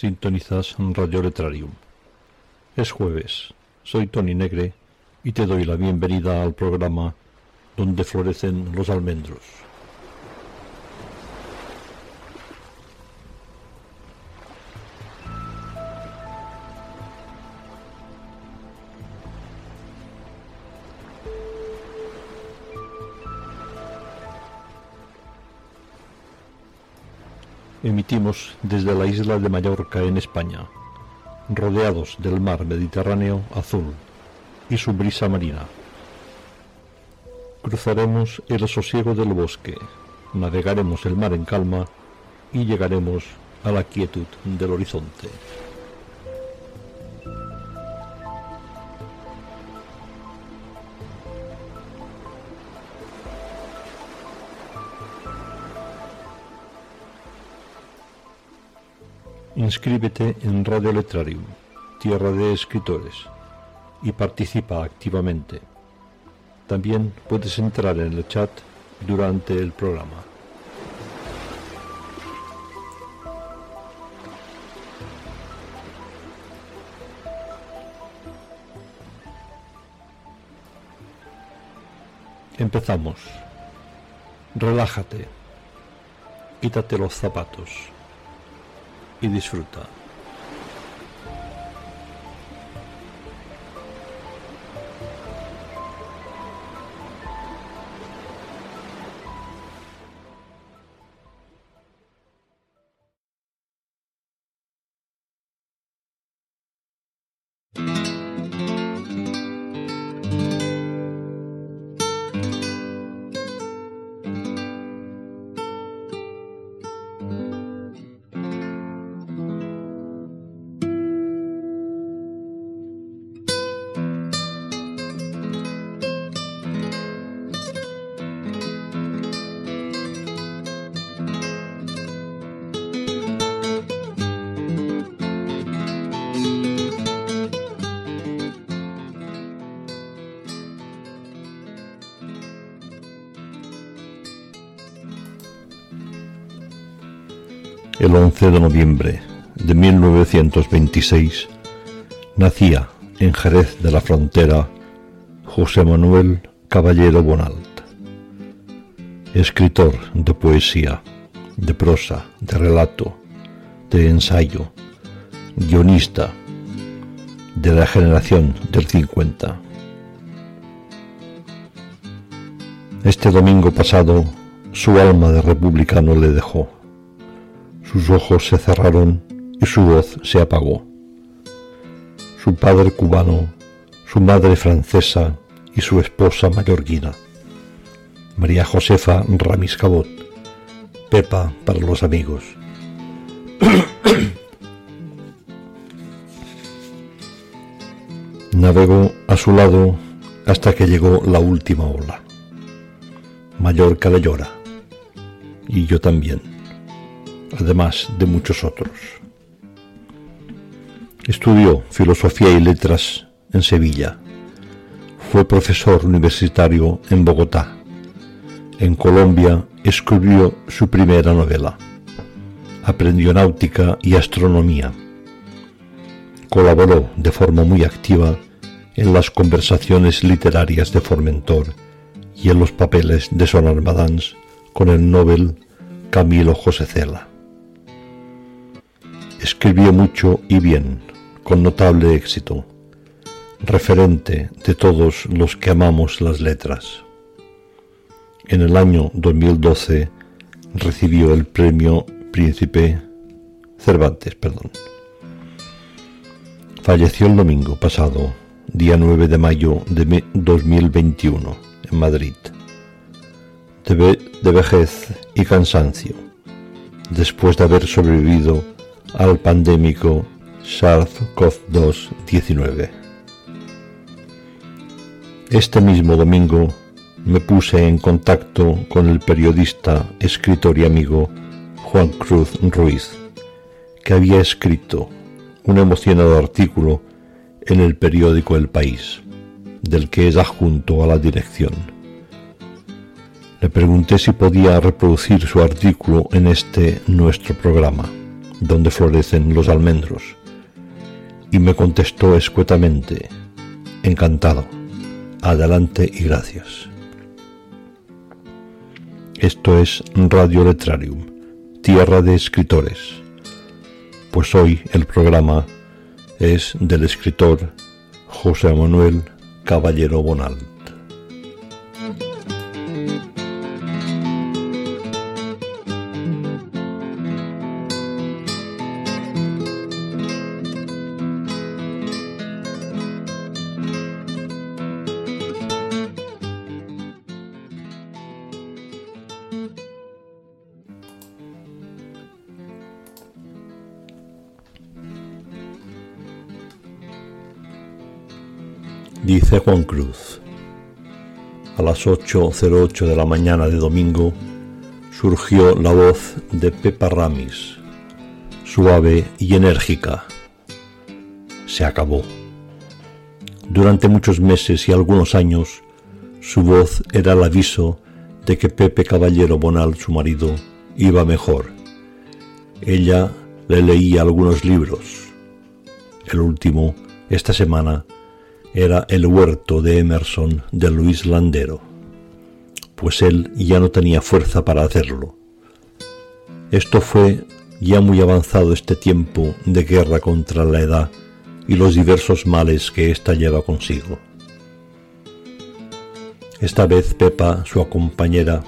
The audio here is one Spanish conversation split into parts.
Sintonizas Radio Letrarium. Es jueves, soy Tony Negre y te doy la bienvenida al programa donde florecen los almendros. Emitimos desde la isla de Mallorca en España, rodeados del mar Mediterráneo azul y su brisa marina. Cruzaremos el sosiego del bosque, navegaremos el mar en calma y llegaremos a la quietud del horizonte. Inscríbete en Radio Letrarium, Tierra de Escritores, y participa activamente. También puedes entrar en el chat durante el programa. Empezamos. Relájate. Quítate los zapatos y disfruta. El 11 de noviembre de 1926 nacía en Jerez de la Frontera José Manuel Caballero Bonalt, escritor de poesía, de prosa, de relato, de ensayo, guionista de la generación del 50. Este domingo pasado su alma de republicano le dejó sus ojos se cerraron y su voz se apagó. Su padre cubano, su madre francesa y su esposa mallorquina. María Josefa Ramis Cabot, Pepa para los amigos. Navegó a su lado hasta que llegó la última ola. Mallorca le llora. Y yo también además de muchos otros. Estudió filosofía y letras en Sevilla. Fue profesor universitario en Bogotá. En Colombia escribió su primera novela. Aprendió náutica y astronomía. Colaboró de forma muy activa en las conversaciones literarias de Formentor y en los papeles de Son Armadans con el Nobel Camilo José Cela. Escribió mucho y bien, con notable éxito, referente de todos los que amamos las letras. En el año 2012 recibió el premio Príncipe Cervantes, perdón. Falleció el domingo pasado día 9 de mayo de 2021, en Madrid. De, de vejez y cansancio, después de haber sobrevivido al pandémico SARS-CoV-2-19. Este mismo domingo me puse en contacto con el periodista, escritor y amigo Juan Cruz Ruiz, que había escrito un emocionado artículo en el periódico El País, del que es adjunto a la dirección. Le pregunté si podía reproducir su artículo en este nuestro programa, donde florecen los almendros, y me contestó escuetamente, encantado, adelante y gracias. Esto es Radio Letrarium, tierra de escritores, pues hoy el programa es del escritor José Manuel Caballero Bonal. Dice Juan Cruz. A las 8.08 de la mañana de domingo surgió la voz de Pepa Ramis, suave y enérgica. Se acabó. Durante muchos meses y algunos años, su voz era el aviso de que Pepe Caballero Bonal, su marido, iba mejor. Ella le leía algunos libros. El último, esta semana, era El huerto de Emerson de Luis Landero, pues él ya no tenía fuerza para hacerlo. Esto fue ya muy avanzado este tiempo de guerra contra la edad y los diversos males que ésta lleva consigo. Esta vez Pepa, su compañera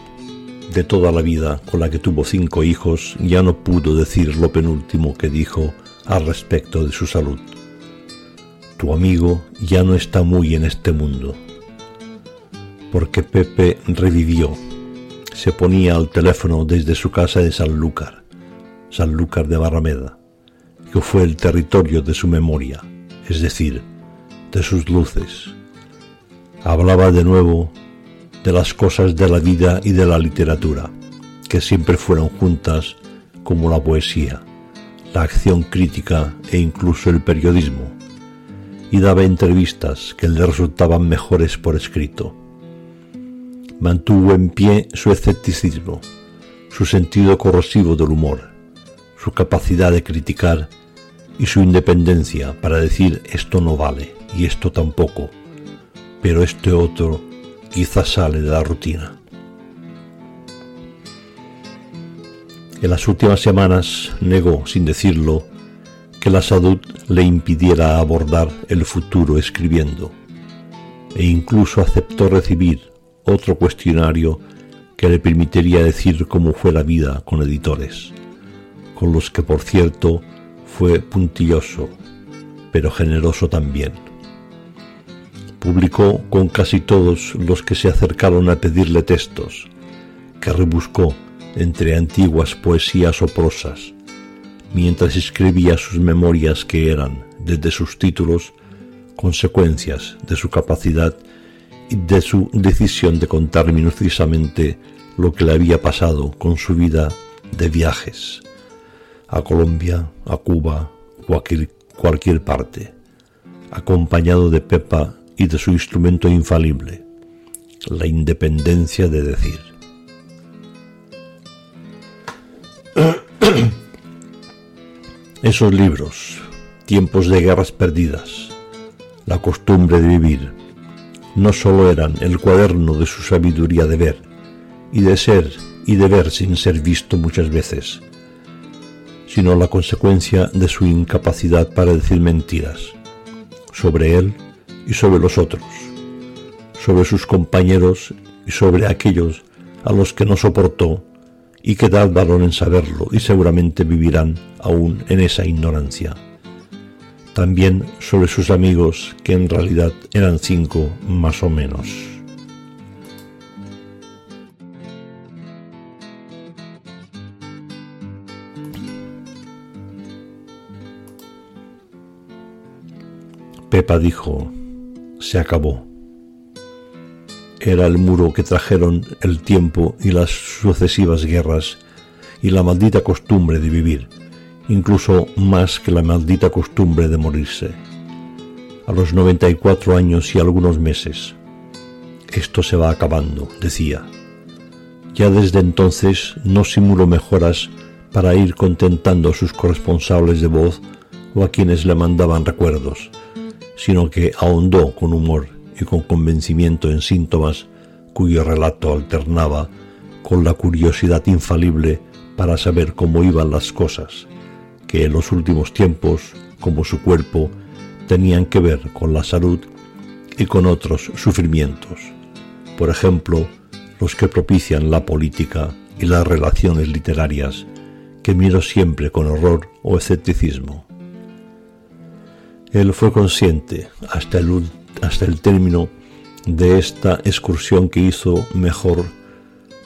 de toda la vida, con la que tuvo cinco hijos, ya no pudo decir lo penúltimo que dijo al respecto de su salud tu amigo ya no está muy en este mundo. Porque Pepe revivió. Se ponía al teléfono desde su casa de Sanlúcar, Sanlúcar de Barrameda, que fue el territorio de su memoria, es decir, de sus luces. Hablaba de nuevo de las cosas de la vida y de la literatura, que siempre fueron juntas como la poesía, la acción crítica e incluso el periodismo y daba entrevistas que le resultaban mejores por escrito. Mantuvo en pie su escepticismo, su sentido corrosivo del humor, su capacidad de criticar y su independencia para decir esto no vale y esto tampoco, pero este otro quizás sale de la rutina. En las últimas semanas negó, sin decirlo, que la salud le impidiera abordar el futuro escribiendo, e incluso aceptó recibir otro cuestionario que le permitiría decir cómo fue la vida con editores, con los que por cierto fue puntilloso, pero generoso también. Publicó con casi todos los que se acercaron a pedirle textos, que rebuscó entre antiguas poesías o prosas, mientras escribía sus memorias que eran, desde sus títulos, consecuencias de su capacidad y de su decisión de contar minuciosamente lo que le había pasado con su vida de viajes a Colombia, a Cuba, cualquier, cualquier parte, acompañado de Pepa y de su instrumento infalible, la independencia de decir. Esos libros, tiempos de guerras perdidas, la costumbre de vivir, no sólo eran el cuaderno de su sabiduría de ver, y de ser y de ver sin ser visto muchas veces, sino la consecuencia de su incapacidad para decir mentiras, sobre él y sobre los otros, sobre sus compañeros y sobre aquellos a los que no soportó y que tardaron en saberlo y seguramente vivirán aún en esa ignorancia. también sobre sus amigos, que en realidad eran cinco más o menos. Pepa dijo, se acabó. Era el muro que trajeron el tiempo y las sucesivas guerras y la maldita costumbre de vivir incluso más que la maldita costumbre de morirse. A los 94 años y algunos meses. Esto se va acabando, decía. Ya desde entonces no simuló mejoras para ir contentando a sus corresponsables de voz o a quienes le mandaban recuerdos, sino que ahondó con humor y con convencimiento en síntomas cuyo relato alternaba con la curiosidad infalible para saber cómo iban las cosas que en los últimos tiempos, como su cuerpo, tenían que ver con la salud y con otros sufrimientos, por ejemplo, los que propician la política y las relaciones literarias, que miro siempre con horror o escepticismo. Él fue consciente hasta el, hasta el término de esta excursión que hizo mejor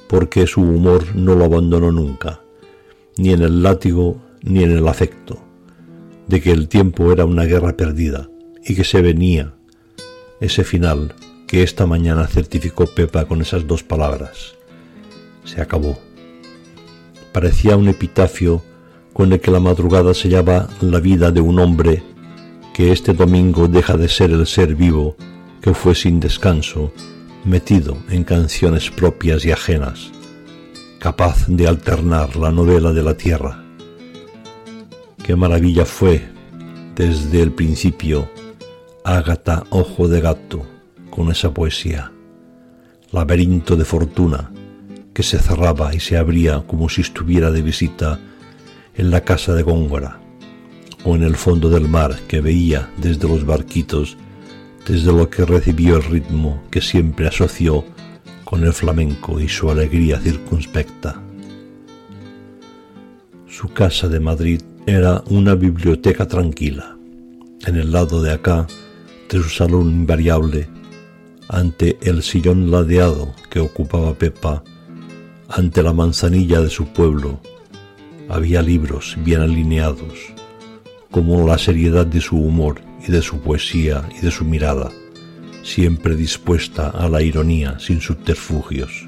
porque su humor no lo abandonó nunca, ni en el látigo ni en el afecto, de que el tiempo era una guerra perdida y que se venía ese final que esta mañana certificó Pepa con esas dos palabras. Se acabó. Parecía un epitafio con el que la madrugada sellaba la vida de un hombre que este domingo deja de ser el ser vivo que fue sin descanso, metido en canciones propias y ajenas, capaz de alternar la novela de la tierra. Qué maravilla fue desde el principio Ágata Ojo de Gato con esa poesía, laberinto de fortuna que se cerraba y se abría como si estuviera de visita en la casa de Góngora o en el fondo del mar que veía desde los barquitos, desde lo que recibió el ritmo que siempre asoció con el flamenco y su alegría circunspecta. Su casa de Madrid era una biblioteca tranquila. En el lado de acá de su salón invariable, ante el sillón ladeado que ocupaba Pepa, ante la manzanilla de su pueblo, había libros bien alineados, como la seriedad de su humor y de su poesía y de su mirada, siempre dispuesta a la ironía sin subterfugios.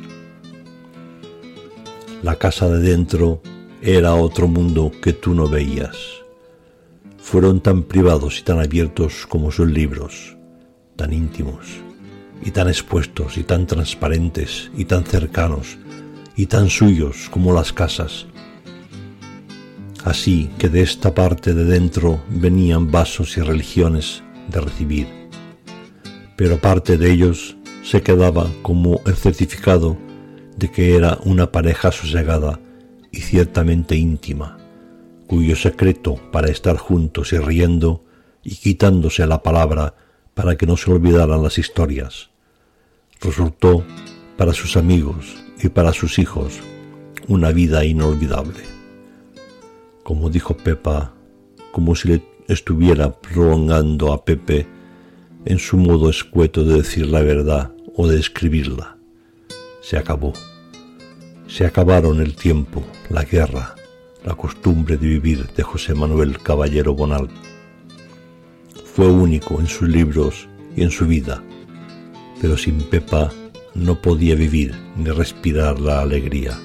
La casa de dentro era otro mundo que tú no veías. Fueron tan privados y tan abiertos como sus libros, tan íntimos y tan expuestos y tan transparentes y tan cercanos y tan suyos como las casas. Así que de esta parte de dentro venían vasos y religiones de recibir, pero parte de ellos se quedaba como el certificado de que era una pareja sosegada y ciertamente íntima, cuyo secreto para estar juntos y riendo y quitándose la palabra para que no se olvidaran las historias, resultó para sus amigos y para sus hijos una vida inolvidable. Como dijo Pepa, como si le estuviera prolongando a Pepe en su modo escueto de decir la verdad o de escribirla. Se acabó. Se acabaron el tiempo, la guerra, la costumbre de vivir de José Manuel Caballero Bonal. Fue único en sus libros y en su vida, pero sin Pepa no podía vivir ni respirar la alegría.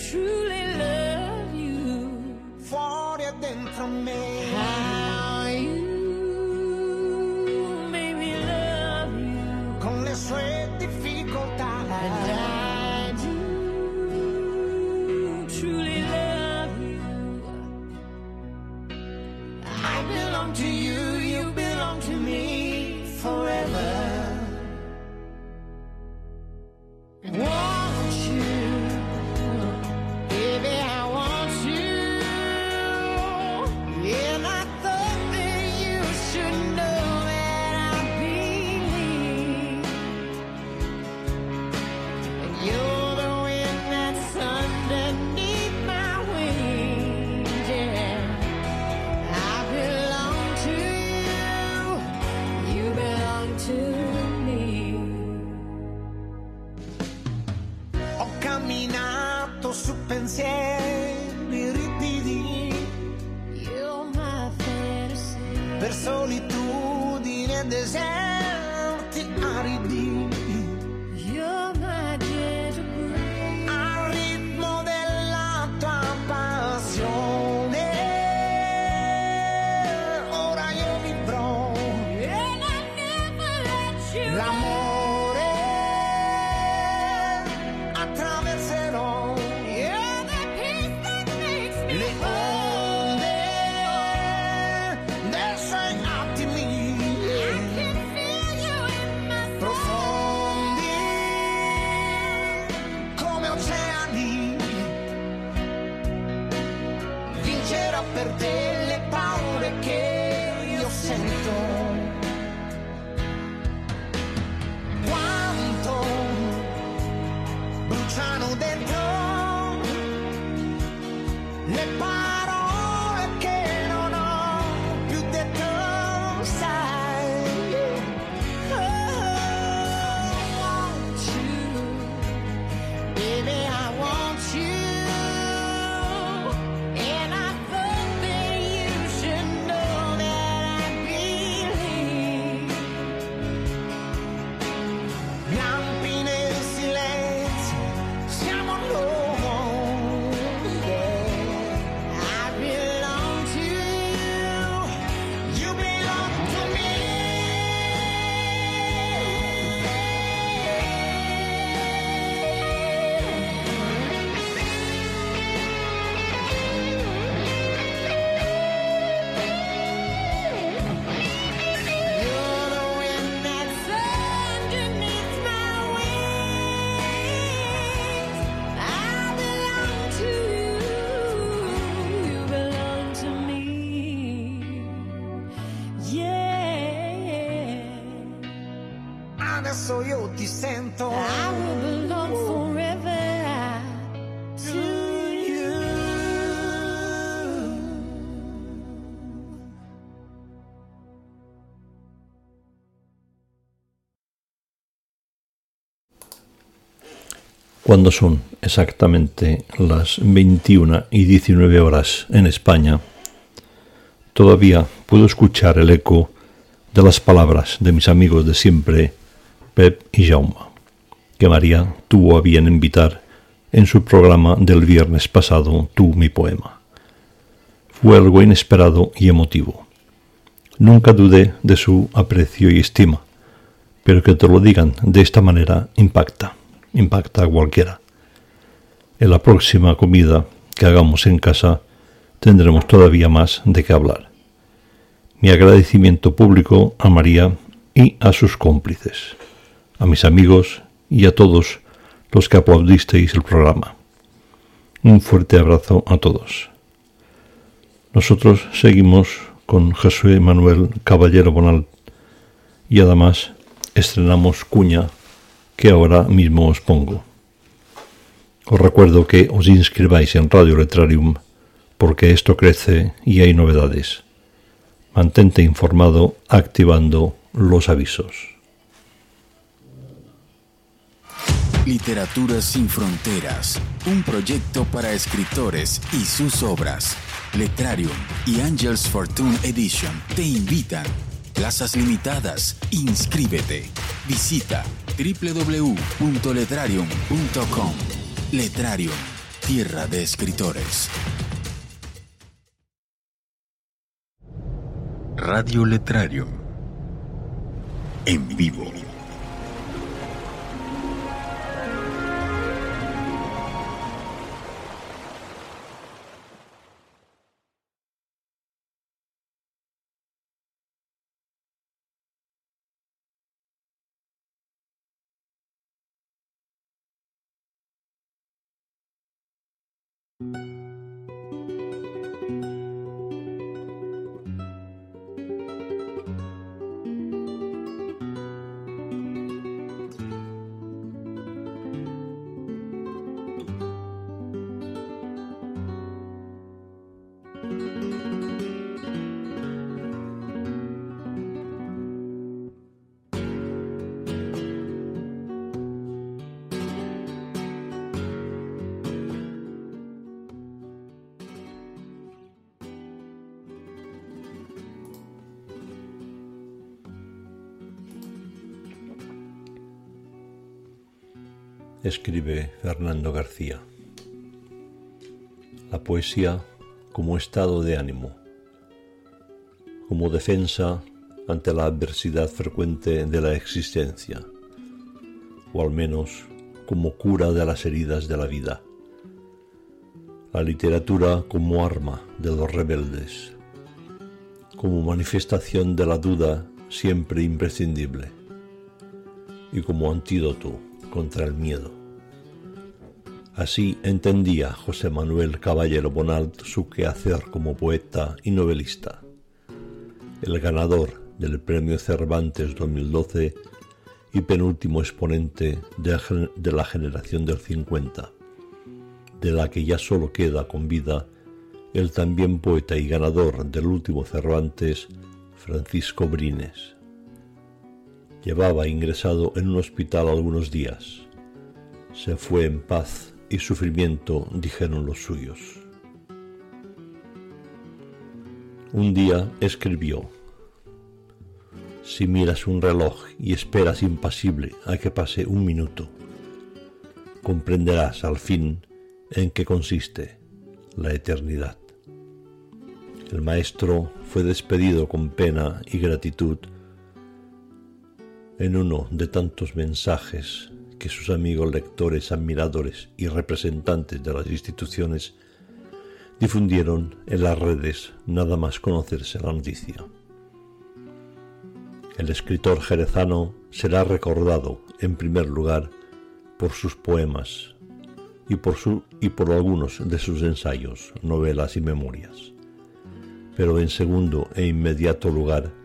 true. Cuando son exactamente las 21 y 19 horas en España, todavía puedo escuchar el eco de las palabras de mis amigos de siempre, Pep y Jaume, que María tuvo a bien invitar en su programa del viernes pasado, Tú mi poema. Fue algo inesperado y emotivo. Nunca dudé de su aprecio y estima, pero que te lo digan de esta manera impacta, impacta a cualquiera. En la próxima comida que hagamos en casa tendremos todavía más de qué hablar. Mi agradecimiento público a María y a sus cómplices, a mis amigos y a todos los que aplaudisteis el programa. Un fuerte abrazo a todos. Nosotros seguimos con Josué Manuel Caballero Bonal y además estrenamos cuña que ahora mismo os pongo. Os recuerdo que os inscribáis en Radio Letrarium porque esto crece y hay novedades. Mantente informado activando los avisos. Literatura sin fronteras, un proyecto para escritores y sus obras. Letrarium y Angels Fortune Edition te invitan. Plazas limitadas. Inscríbete. Visita www.letrarium.com. Letrarium, tierra de escritores. Radio Letrarium. En vivo. Música escribe Fernando García. La poesía como estado de ánimo, como defensa ante la adversidad frecuente de la existencia, o al menos como cura de las heridas de la vida. La literatura como arma de los rebeldes, como manifestación de la duda siempre imprescindible, y como antídoto contra el miedo. Así entendía José Manuel Caballero Bonalt su quehacer como poeta y novelista. El ganador del Premio Cervantes 2012 y penúltimo exponente de la generación del 50, de la que ya solo queda con vida el también poeta y ganador del último Cervantes, Francisco Brines. Llevaba ingresado en un hospital algunos días. Se fue en paz y sufrimiento, dijeron los suyos. Un día escribió, Si miras un reloj y esperas impasible a que pase un minuto, comprenderás al fin en qué consiste la eternidad. El maestro fue despedido con pena y gratitud en uno de tantos mensajes que sus amigos lectores, admiradores y representantes de las instituciones difundieron en las redes nada más conocerse la noticia. El escritor jerezano será recordado en primer lugar por sus poemas y por, su, y por algunos de sus ensayos, novelas y memorias, pero en segundo e inmediato lugar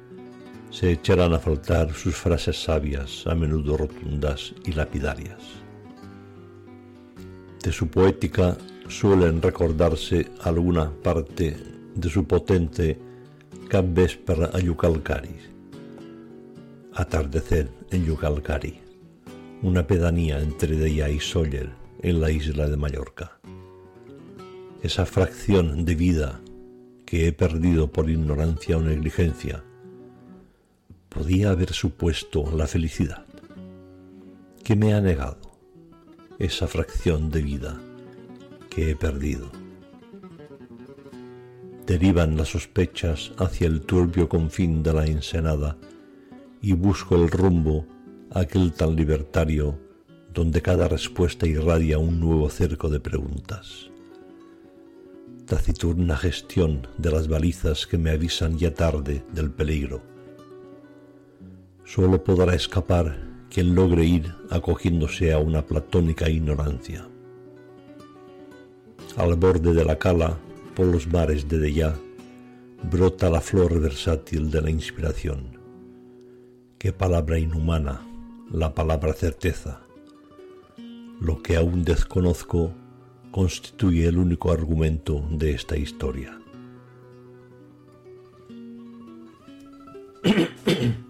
se echarán a faltar sus frases sabias, a menudo rotundas y lapidarias. De su poética suelen recordarse alguna parte de su potente Cap Vespera a Yucalcari, Atardecer en Yucalcari, una pedanía entre Deia y Sóller en la isla de Mallorca. Esa fracción de vida que he perdido por ignorancia o negligencia, podía haber supuesto la felicidad. ¿Qué me ha negado? Esa fracción de vida que he perdido. Derivan las sospechas hacia el turbio confín de la ensenada y busco el rumbo aquel tan libertario donde cada respuesta irradia un nuevo cerco de preguntas. Taciturna gestión de las balizas que me avisan ya tarde del peligro Solo podrá escapar quien logre ir acogiéndose a una platónica ignorancia. Al borde de la cala, por los mares de Deyá, brota la flor versátil de la inspiración. Qué palabra inhumana, la palabra certeza. Lo que aún desconozco constituye el único argumento de esta historia.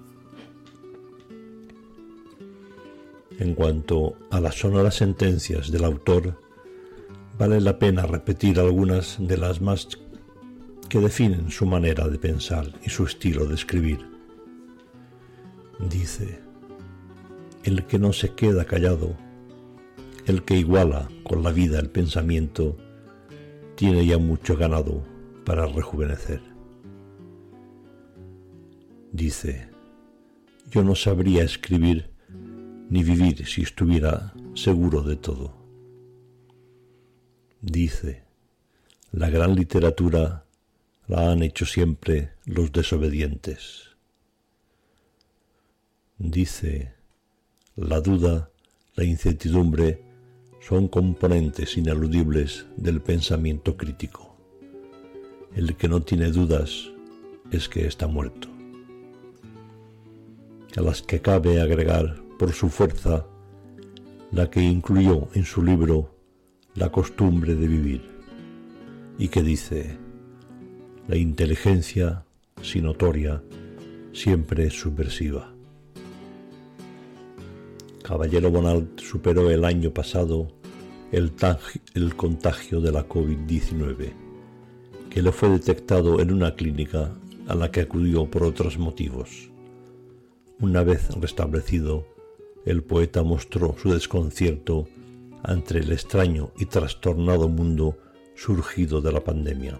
En cuanto a las sonoras sentencias del autor, vale la pena repetir algunas de las más que definen su manera de pensar y su estilo de escribir. Dice, el que no se queda callado, el que iguala con la vida el pensamiento, tiene ya mucho ganado para rejuvenecer. Dice, yo no sabría escribir ni vivir si estuviera seguro de todo. Dice, la gran literatura la han hecho siempre los desobedientes. Dice, la duda, la incertidumbre son componentes ineludibles del pensamiento crítico. El que no tiene dudas es que está muerto. A las que cabe agregar por su fuerza la que incluyó en su libro La costumbre de vivir y que dice, la inteligencia, si notoria, siempre es subversiva. Caballero Bonald superó el año pasado el, el contagio de la COVID-19, que le fue detectado en una clínica a la que acudió por otros motivos. Una vez restablecido, el poeta mostró su desconcierto ante el extraño y trastornado mundo surgido de la pandemia.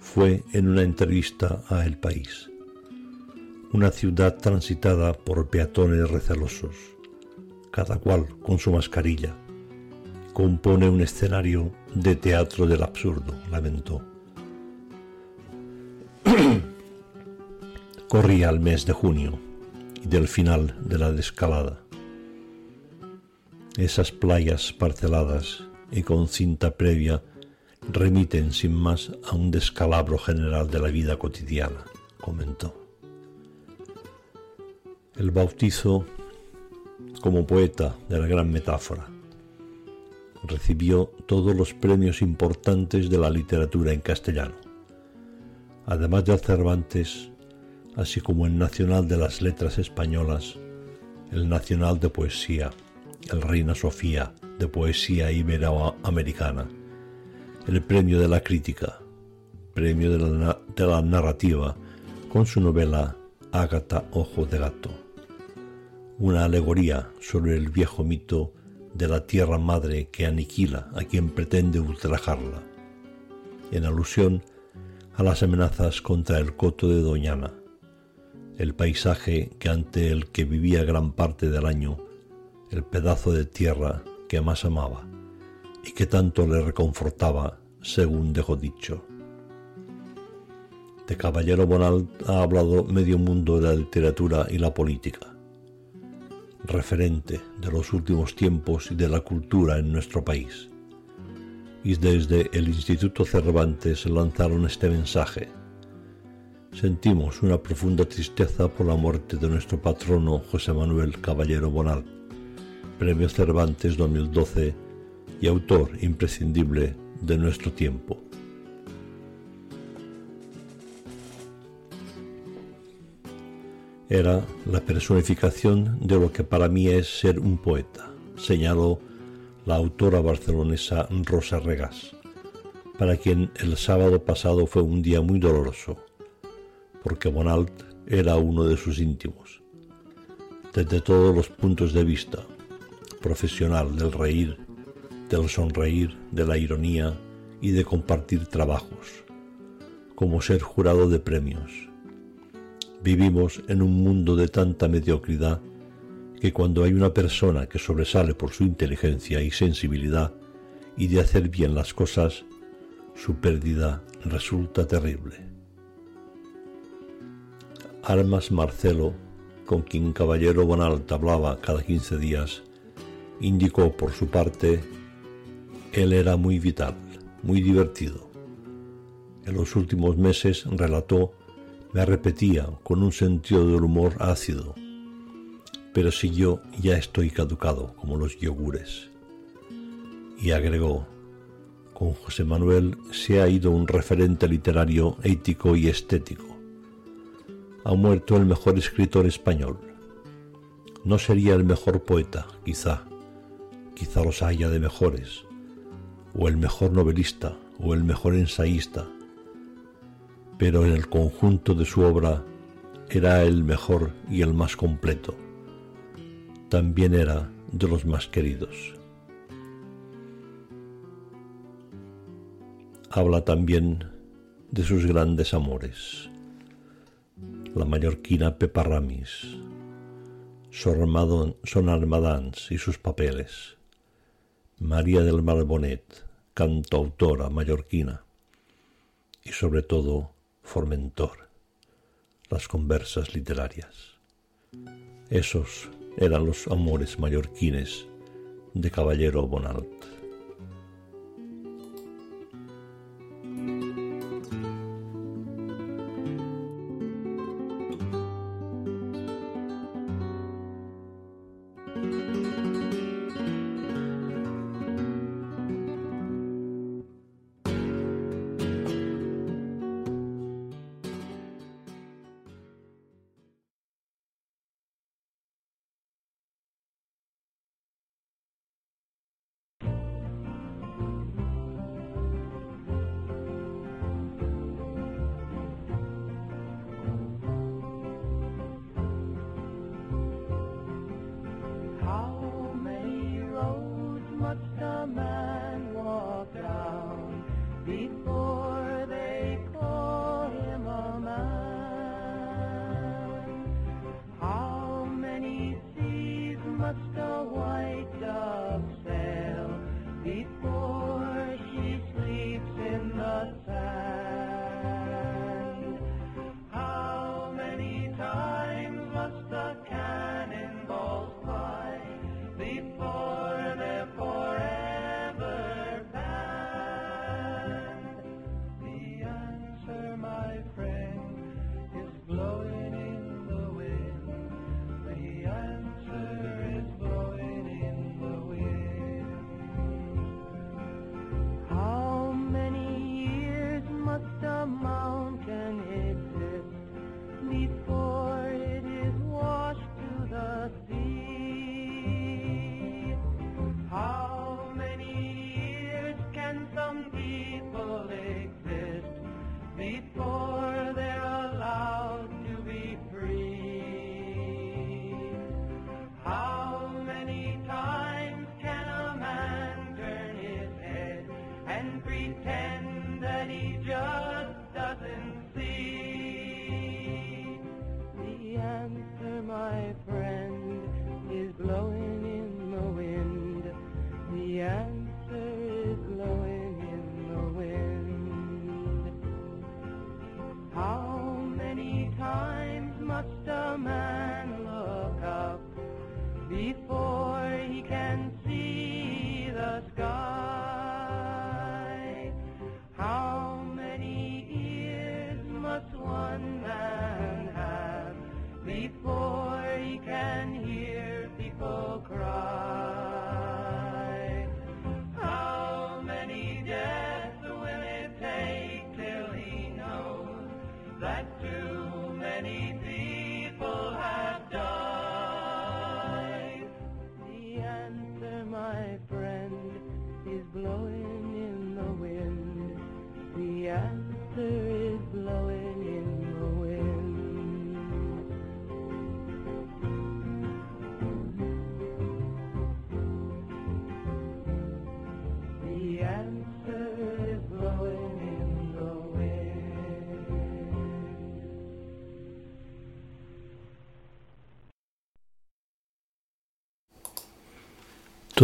Fue en una entrevista a El País, una ciudad transitada por peatones recelosos, cada cual con su mascarilla. Compone un escenario de teatro del absurdo, lamentó. Corría el mes de junio del final de la descalada. Esas playas parceladas y con cinta previa remiten sin más a un descalabro general de la vida cotidiana, comentó. El bautizo como poeta de la gran metáfora. Recibió todos los premios importantes de la literatura en castellano. Además de Cervantes, así como el Nacional de las Letras Españolas, el Nacional de Poesía, el Reina Sofía de Poesía Iberoamericana, el Premio de la Crítica, Premio de la, Narrativa, con su novela Ágata Ojo de Gato, una alegoría sobre el viejo mito de la tierra madre que aniquila a quien pretende ultrajarla, en alusión a las amenazas contra el coto de Doñana, el paisaje que ante el que vivía gran parte del año, el pedazo de tierra que más amaba y que tanto le reconfortaba, según dejó dicho. De Caballero Bonal ha hablado medio mundo de la literatura y la política, referente de los últimos tiempos y de la cultura en nuestro país. Y desde el Instituto Cervantes lanzaron este mensaje sentimos una profunda tristeza por la muerte de nuestro patrono José Manuel Caballero Bonal, Premio Cervantes 2012 y autor imprescindible de nuestro tiempo. Era la personificación de lo que para mí es ser un poeta, señaló la autora barcelonesa Rosa Regas, para quien el sábado pasado fue un día muy doloroso porque Bonalt era uno de sus íntimos. Desde todos los puntos de vista, profesional del reír, del sonreír, de la ironía y de compartir trabajos, como ser jurado de premios. Vivimos en un mundo de tanta mediocridad que cuando hay una persona que sobresale por su inteligencia y sensibilidad y de hacer bien las cosas, su pérdida resulta terrible. Armas Marcelo, con quien Caballero Bonalt hablaba cada 15 días, indicó por su parte, él era muy vital, muy divertido. En los últimos meses, relató, me repetía con un sentido del humor ácido. pero si yo ya estoy caducado como los yogures. Y agregó, con José Manuel se ha ido un referente literario, ético y estético. Ha muerto el mejor escritor español. No sería el mejor poeta, quizá, quizá los haya de mejores, o el mejor novelista, o el mejor ensayista, pero en el conjunto de su obra era el mejor y el más completo. También era de los más queridos. habla también de sus grandes amores. La mallorquina Pepa Ramis, Son Armadans y sus papeles, María del Malbonet, cantautora mallorquina, y sobre todo Formentor, las conversas literarias. Esos eran los amores mallorquines de Caballero Bonalt.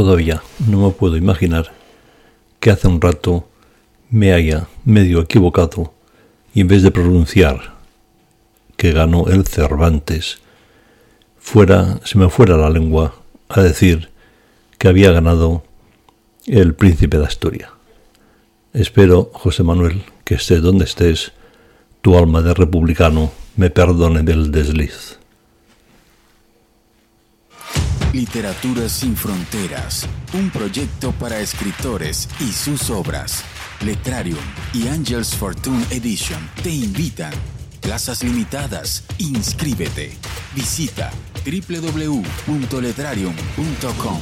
Todavía no me puedo imaginar que hace un rato me haya medio equivocado y en vez de pronunciar que ganó el Cervantes, fuera, se me fuera la lengua a decir que había ganado el príncipe de Asturias. Espero, José Manuel, que estés donde estés, tu alma de republicano me perdone del desliz. Literatura sin fronteras, un proyecto para escritores y sus obras. Letrarium y Angels Fortune Edition te invitan. Plazas limitadas. Inscríbete. Visita www.letrarium.com.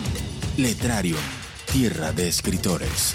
Letrarium, tierra de escritores.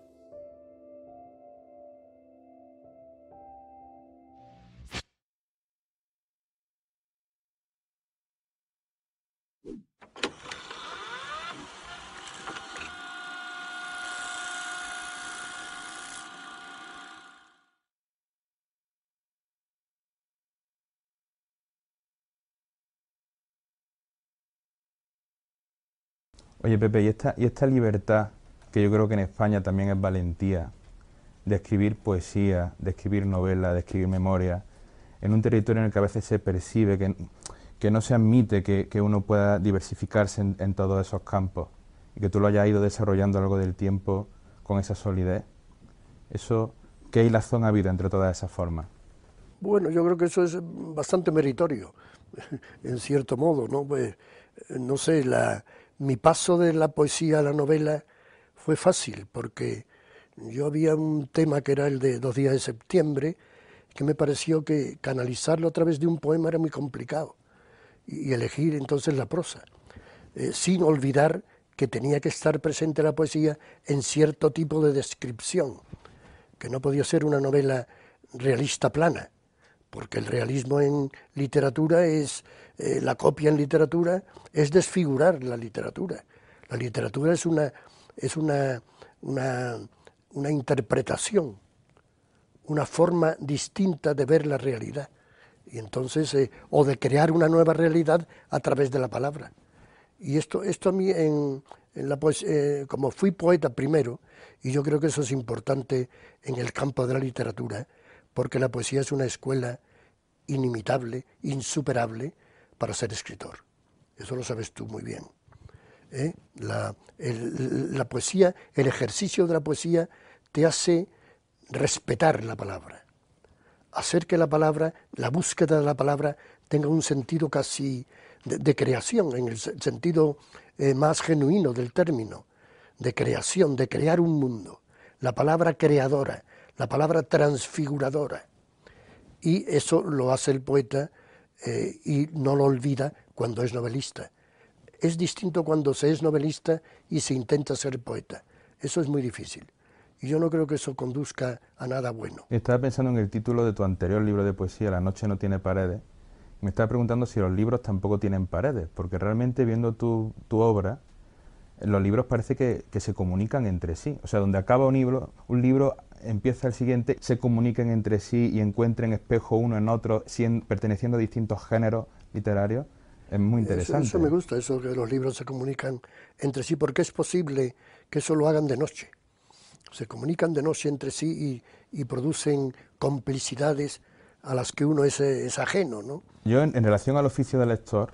Oye, Pepe, y esta, libertad, que yo creo que en España también es valentía, de escribir poesía, de escribir novela, de escribir memoria, en un territorio en el que a veces se percibe que, que no se admite que, que uno pueda diversificarse en, en todos esos campos y que tú lo hayas ido desarrollando a lo largo del tiempo con esa solidez. Eso, ¿qué hilazón ha habido entre todas esas formas? Bueno, yo creo que eso es bastante meritorio, en cierto modo, ¿no? Pues, no sé, la, mi paso de la poesía a la novela fue fácil, porque yo había un tema que era el de dos días de septiembre, que me pareció que canalizarlo a través de un poema era muy complicado, y, elegir entonces la prosa, eh, sin olvidar que tenía que estar presente la poesía en cierto tipo de descripción, que no podía ser una novela realista plana, porque el realismo en literatura es, eh, la copia en literatura es desfigurar la literatura. La literatura es una, es una, una, una interpretación, una forma distinta de ver la realidad. Y entonces, eh, o de crear una nueva realidad a través de la palabra. Y esto, esto a mí, en, la poes- eh, como fui poeta primero, y yo creo que eso es importante en el campo de la literatura, porque la poesía es una escuela inimitable, insuperable para ser escritor. Eso lo sabes tú muy bien. ¿eh? La, el- poesía, el ejercicio de la poesía te hace respetar la palabra, hacer que la palabra, la búsqueda de la palabra tenga un sentido casi de, creación, en el se- sentido eh, más genuino del término, de creación, de crear un mundo. La palabra creadora, la palabra transfiguradora. Y eso lo hace el poeta eh, y no lo olvida cuando es novelista. Es distinto cuando se es novelista y se intenta ser poeta. Eso es muy difícil. Y yo no creo que eso conduzca a nada bueno. Estaba pensando en el título de tu anterior libro de poesía, La noche no tiene paredes. Me estaba preguntando si los libros tampoco tienen paredes, porque realmente viendo tu, tu obra, los libros parece que, que se comunican entre sí. O sea, donde acaba un libro, un libro empieza el siguiente, se comunican entre sí y encuentren espejo uno en otro, perteneciendo a distintos géneros literarios. Es muy interesante. eso me gusta, eso que los libros se comunican entre sí, porque es posible que eso lo hagan de noche. Se comunican de noche entre sí y, y producen complicidades a las que uno es, es ajeno, ¿no? Yo, en, en relación al oficio de lector,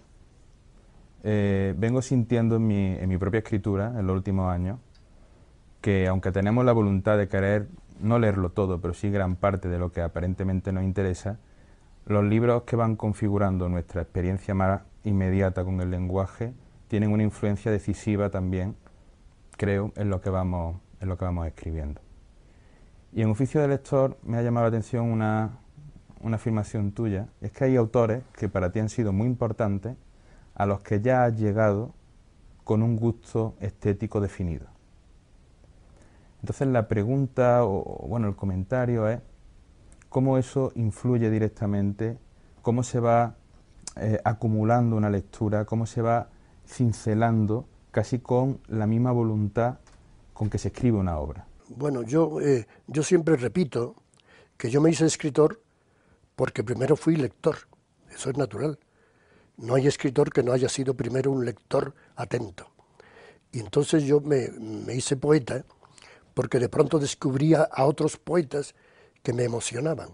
eh, vengo sintiendo en mi, en mi propia escritura, en los últimos años, que aunque tenemos la voluntad de querer no leerlo todo, pero sí gran parte de lo que aparentemente nos interesa, los libros que van configurando nuestra experiencia más inmediata con el lenguaje tienen una influencia decisiva también, creo, en lo que vamos, en lo que vamos escribiendo. Y en oficio de lector me ha llamado la atención una, una afirmación tuya, es que hay autores que para ti han sido muy importantes, a los que ya has llegado con un gusto estético definido. Entonces la pregunta, o bueno, el comentario es, ¿cómo eso influye directamente? ¿Cómo se va eh, acumulando una lectura? ¿Cómo se va cincelando casi con la misma voluntad con que se escribe una obra? Bueno, yo, eh, yo siempre repito que yo me hice escritor porque primero fui lector, eso es natural. No hay escritor que no haya sido primero un lector atento. Y entonces yo me, me hice poeta porque de pronto descubría a otros poetas que me emocionaban.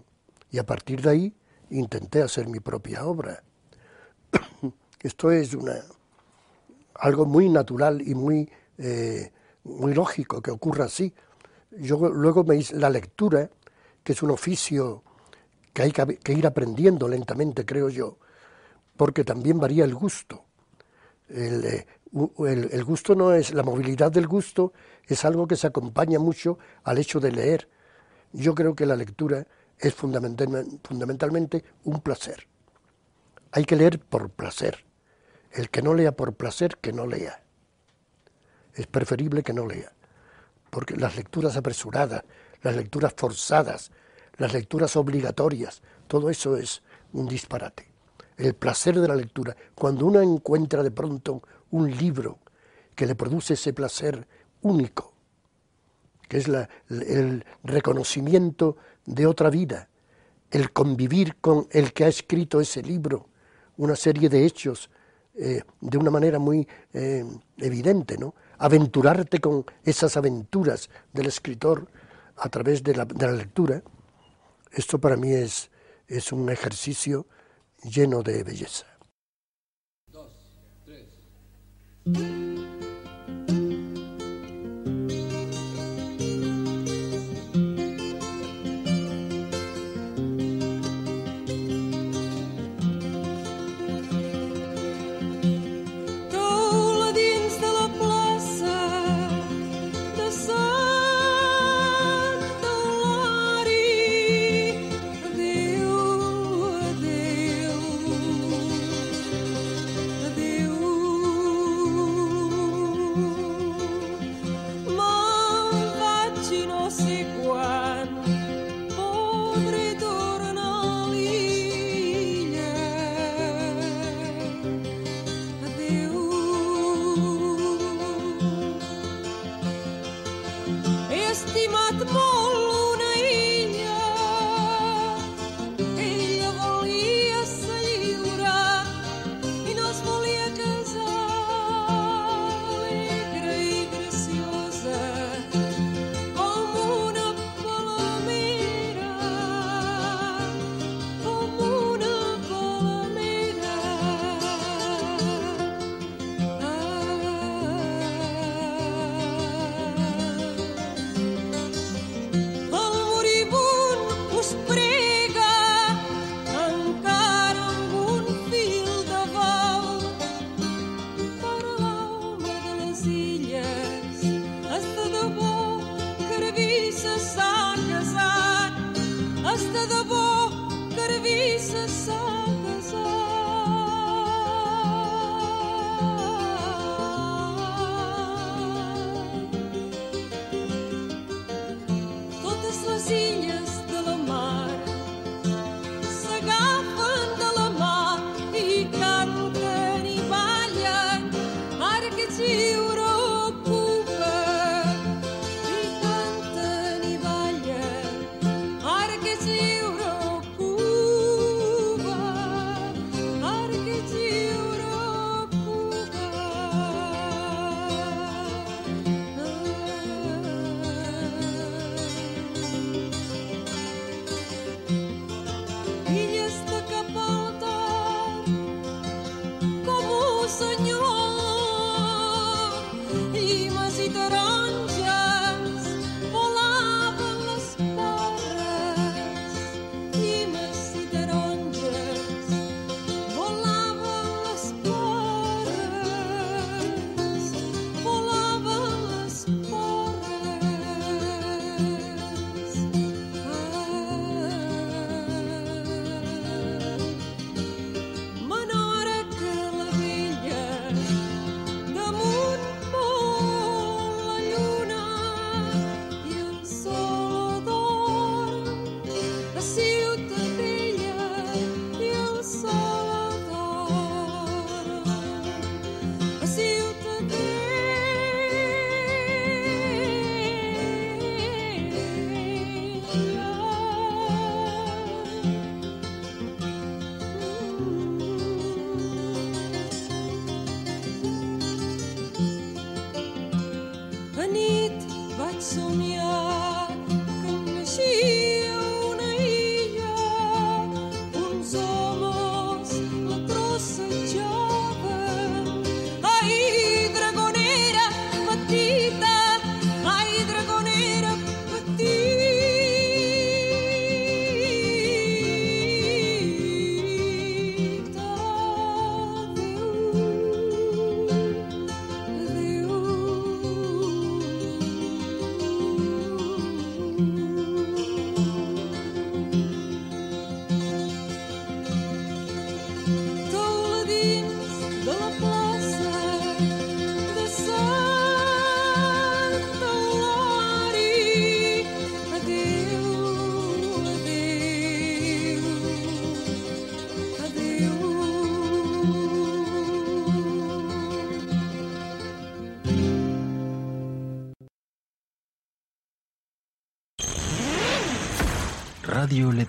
Y a partir de ahí intenté hacer mi propia obra. Esto es una, algo muy natural y muy, eh, muy lógico que ocurra así. Yo luego me hice la lectura, que es un oficio que hay que, ir aprendiendo lentamente, creo yo, porque también varía el gusto. El, eh, el gusto no es, la movilidad del gusto es algo que se acompaña mucho al hecho de leer. Yo creo que la lectura es fundamentalmente, un placer. Hay que leer por placer. El que no lea por placer, que no lea. Es preferible que no lea. Porque las lecturas apresuradas, las lecturas forzadas, las lecturas obligatorias, todo eso es un disparate. El placer de la lectura, cuando uno encuentra de pronto un libro que le produce ese placer único, que es el reconocimiento de otra vida, el convivir con el que ha escrito ese libro, una serie de hechos eh, de una manera muy eh, evidente, ¿no? Aventurarte con esas aventuras del escritor a través de la, de la lectura, esto para mí es, es un ejercicio lleno de belleza. Taula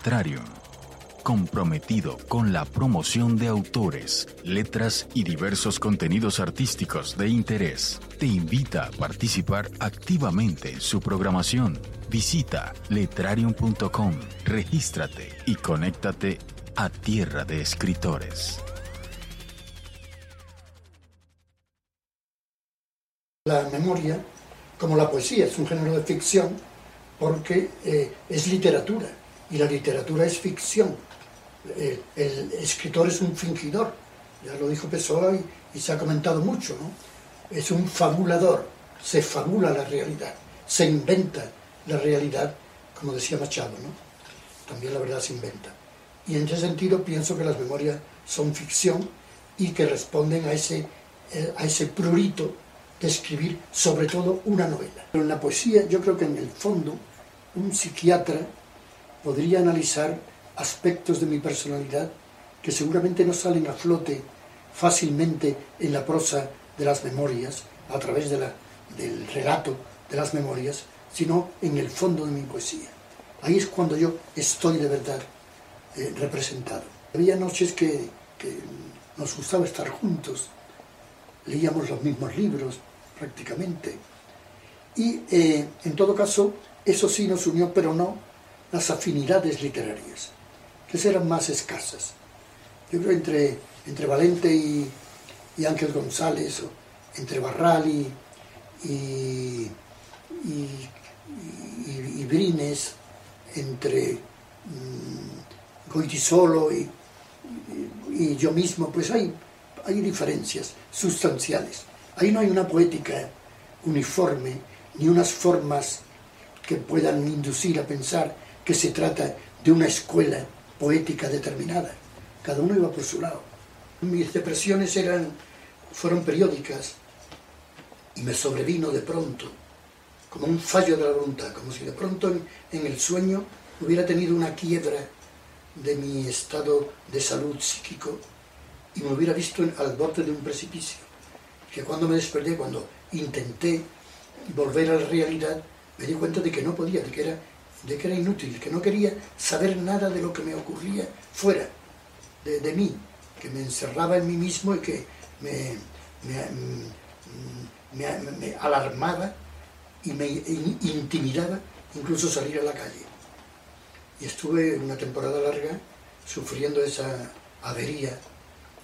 Radio Letrarium, comprometido con la promoción de autores, letras y diversos contenidos artísticos de interés, te invita a participar activamente en su programación. Visita letrarium.com, regístrate y conéctate a Tierra de Escritores. La memoria, como la poesía, es un género de ficción porque eh, es literatura y la literatura es ficción. El, escritor es un fingidor, ya lo dijo Pessoa y, y se ha comentado mucho, ¿no? Es un fabulador, se fabula la realidad, se inventa la realidad, como decía Machado, ¿no? También la verdad se inventa. Y en ese sentido pienso que las memorias son ficción y que responden a ese, eh, a ese prurito de escribir sobre todo una novela. Pero en la poesía yo creo que en el fondo un psiquiatra podría analizar aspectos de mi personalidad que seguramente no salen a flote fácilmente en la prosa de las memorias, a través de la, del relato de las memorias, sino en el fondo de mi poesía. Ahí es cuando yo estoy de verdad eh, representado. Había noches que, nos gustaba estar juntos, leíamos los mismos libros prácticamente. Y eh, en todo caso, eso sí nos unió, pero no las afinidades literarias, que eran más escasas. Yo creo entre, entre Valente y, y Ángel González, entre Barral y, y, Brines, entre mm, Goitisolo y- y yo mismo, pues hay, hay diferencias sustanciales. Ahí no hay una poética uniforme, ni unas formas que puedan inducir a pensar que se trata de una escuela poética determinada. Cada uno iba por su lado. Mis depresiones eran, fueron periódicas y me sobrevino de pronto, como un fallo de la voluntad, como si de pronto en, en el sueño hubiera tenido una quiebra de mi estado de salud psíquico y me hubiera visto al borde de un precipicio. Que cuando me desperté, cuando intenté volver a la realidad, me di cuenta de que no podía, de que era, de que era inútil, que no quería saber nada de lo que me ocurría fuera de, mí, que me encerraba en mí mismo y que me, me, mm, alarmaba y me in- intimidaba incluso salir a la calle. Y estuve una temporada larga sufriendo esa avería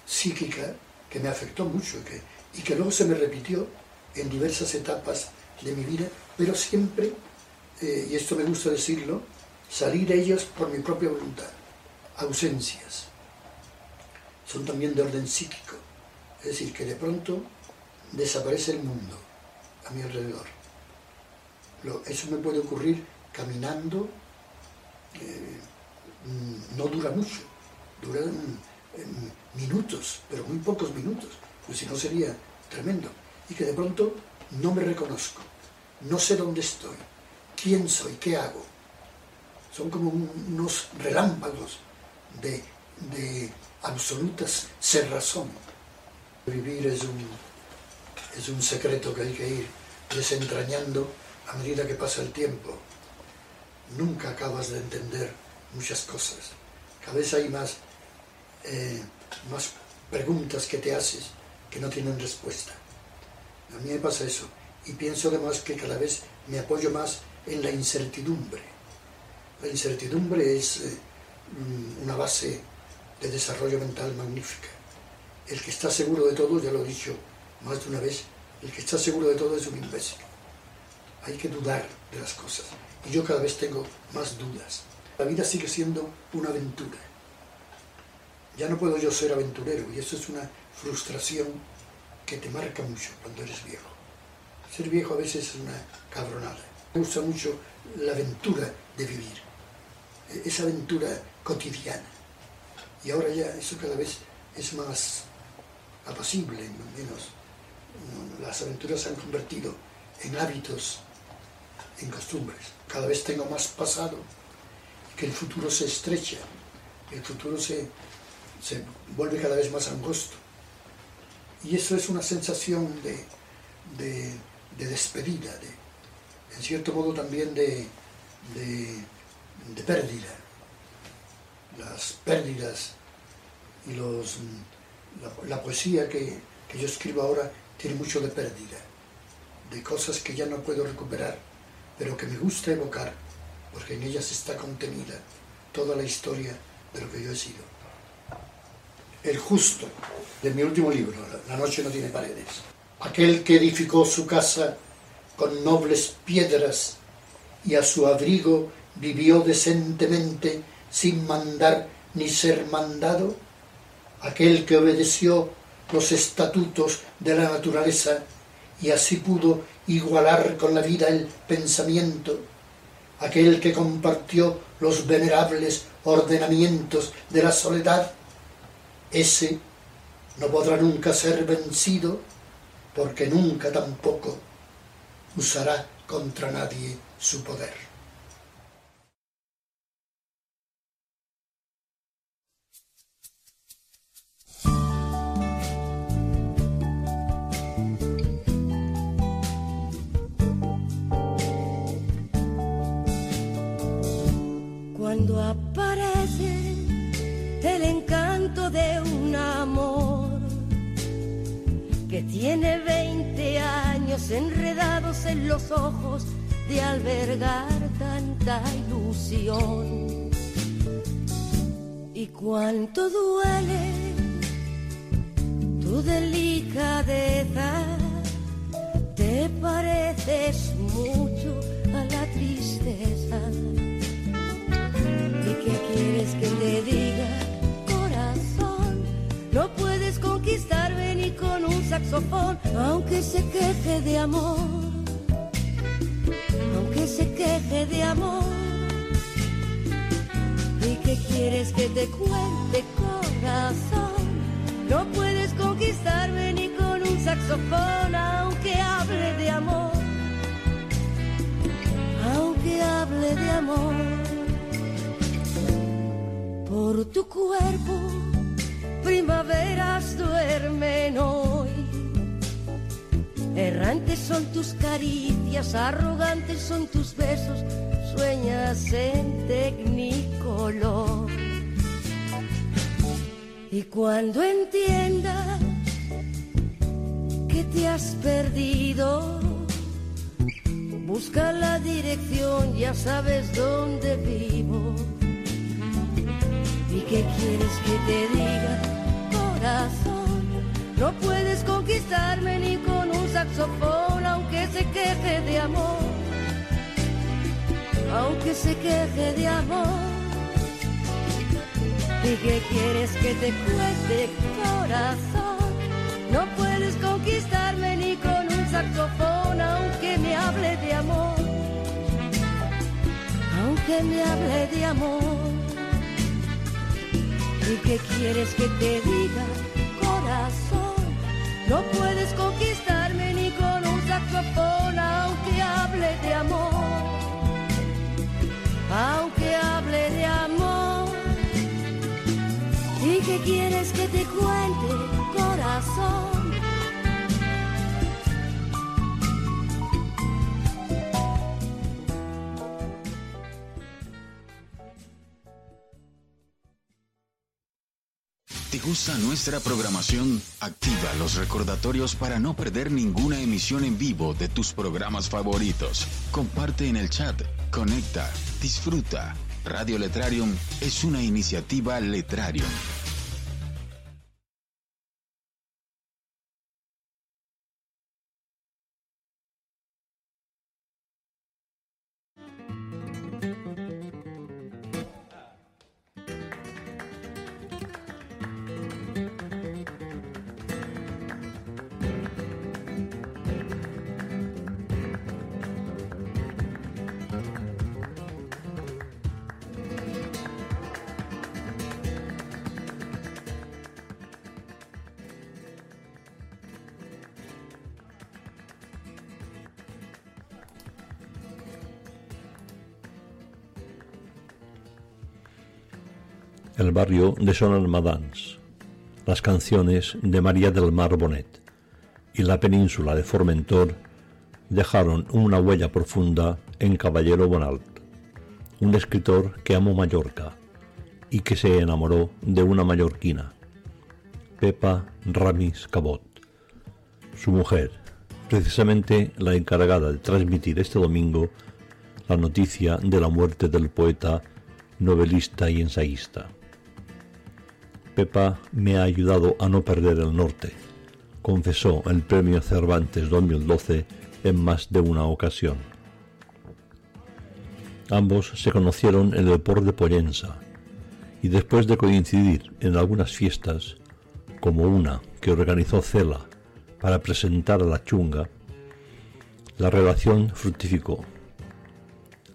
psíquica que me afectó mucho y que, y que luego se me repitió en diversas etapas de mi vida, pero siempre, eh, y esto me gusta decirlo, salí de ellas por mi propia voluntad. Ausencias. Son también de orden psíquico. Es decir, que de pronto desaparece el mundo a mi alrededor. Eso me puede ocurrir caminando, eh, mm, no dura mucho, dura em, minutos, pero muy pocos minutos, pues si no sería tremendo. Y que de pronto no me reconozco, no sé dónde estoy, quién soy, qué hago. Son como un- unos relámpagos de, de absolutas cerrazón. Vivir es un, es un secreto que hay que ir desentrañando a medida que pasa el tiempo. Nunca acabas de entender muchas cosas. Cada vez hay más, eh, más preguntas que te haces que no tienen respuesta. A mí me pasa eso. Y pienso además que cada vez me apoyo más en la incertidumbre. La incertidumbre es eh, mm, una base de desarrollo mental magnífica. El que está seguro de todo, ya lo he dicho más de una vez, el que está seguro de todo es un imbécil. Hay que dudar de las cosas. Y yo cada vez tengo más dudas. La vida sigue siendo una aventura. Ya no puedo yo ser aventurero y eso es una frustración que te marca mucho cuando eres viejo. Ser viejo a veces es una cabronada. Me gusta mucho la aventura de vivir, e- esa aventura cotidiana. Y ahora ya eso cada vez es más apacible, menos. no, Las aventuras se han convertido en hábitos, en costumbres. Cada vez tengo más pasado, que el futuro se estrecha, el futuro se, se vuelve cada vez más angosto. Y eso es una sensación de, de- de despedida, de, en cierto modo también de, de- de pérdida. las pérdidas y los, la, la poesía que, que yo escribo ahora tiene mucho de pérdida, de cosas que ya no puedo recuperar, pero que me gusta evocar, porque en ellas está contenida toda la historia de lo que yo he sido. El justo, de mi último libro, La noche no tiene paredes. Aquel que edificó su casa con nobles piedras y a su abrigo vivió decentemente sin mandar ni ser mandado, aquel que obedeció los estatutos de la naturaleza y así pudo igualar con la vida el pensamiento, aquel que compartió los venerables ordenamientos de la soledad, ese no podrá nunca ser vencido porque nunca tampoco usará contra nadie su poder. Cuando aparece el encanto de un amor que tiene 20 años en los ojos de albergar tanta ilusión. Y cuánto duele tu delicadeza, te pareces mucho a la tristeza. ¿Y qué quieres que te diga, corazón? No puedes conquistarme ni con un saxofón, aunque se queje de amor, se queje de amor. ¿Y qué quieres que te cuente, corazón? No puedes conquistarme ni con un saxofón, aunque hable de amor, aunque hable de amor por tu cuerpo, primaveras duermen. Errantes son tus caricias, arrogantes son tus besos, sueñas en tecnicolor. Y cuando entiendas que te has perdido, busca la dirección, ya sabes dónde vivo. ¿Y qué quieres que te diga, corazón? No puedes conquistarme ni con un saxofón, aunque se queje de amor, aunque se queje de amor. ¿Y qué quieres que te cuente, corazón? No puedes conquistarme ni con un saxofón, aunque me hable de amor, aunque me hable de amor. ¿Y qué quieres que te diga, corazón? No puedes conquistarme aunque hable de amor. ¿Y qué quieres que te cuente, corazón? ¿Te gusta nuestra programación? Activa los recordatorios para no perder ninguna emisión en vivo de tus programas favoritos. Comparte en el chat, conecta, disfruta. Radio Letrarium es una iniciativa Letrarium. De Son Almadans, las canciones de María del Mar Bonet y la península de Formentor dejaron una huella profunda en Caballero Bonalt, un escritor que amó Mallorca y que se enamoró de una mallorquina, Pepa Ramis Cabot, su mujer, precisamente la encargada de transmitir este domingo la noticia de la muerte del poeta, novelista y ensayista. Pepa me ha ayudado a no perder el norte, confesó el premio Cervantes 2012 en más de una ocasión. Ambos se conocieron en el port de Pollensa y después de coincidir en algunas fiestas, como una que organizó Cela para presentar a la chunga, la relación fructificó,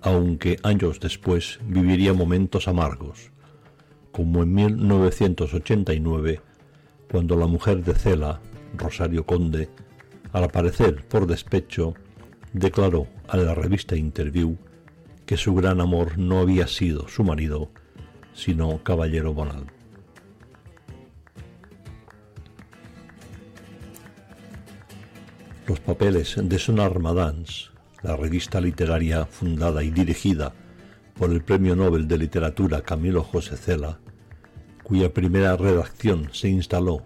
aunque años después viviría momentos amargos, como en 1989, cuando la mujer de Cela, Rosario Conde, al aparecer por despecho, declaró a la revista Interview que su gran amor no había sido su marido, sino Caballero Bonal. Los papeles de Sonar Madans, la revista literaria fundada y dirigida por el Premio Nobel de Literatura Camilo José Cela, cuya primera redacción se instaló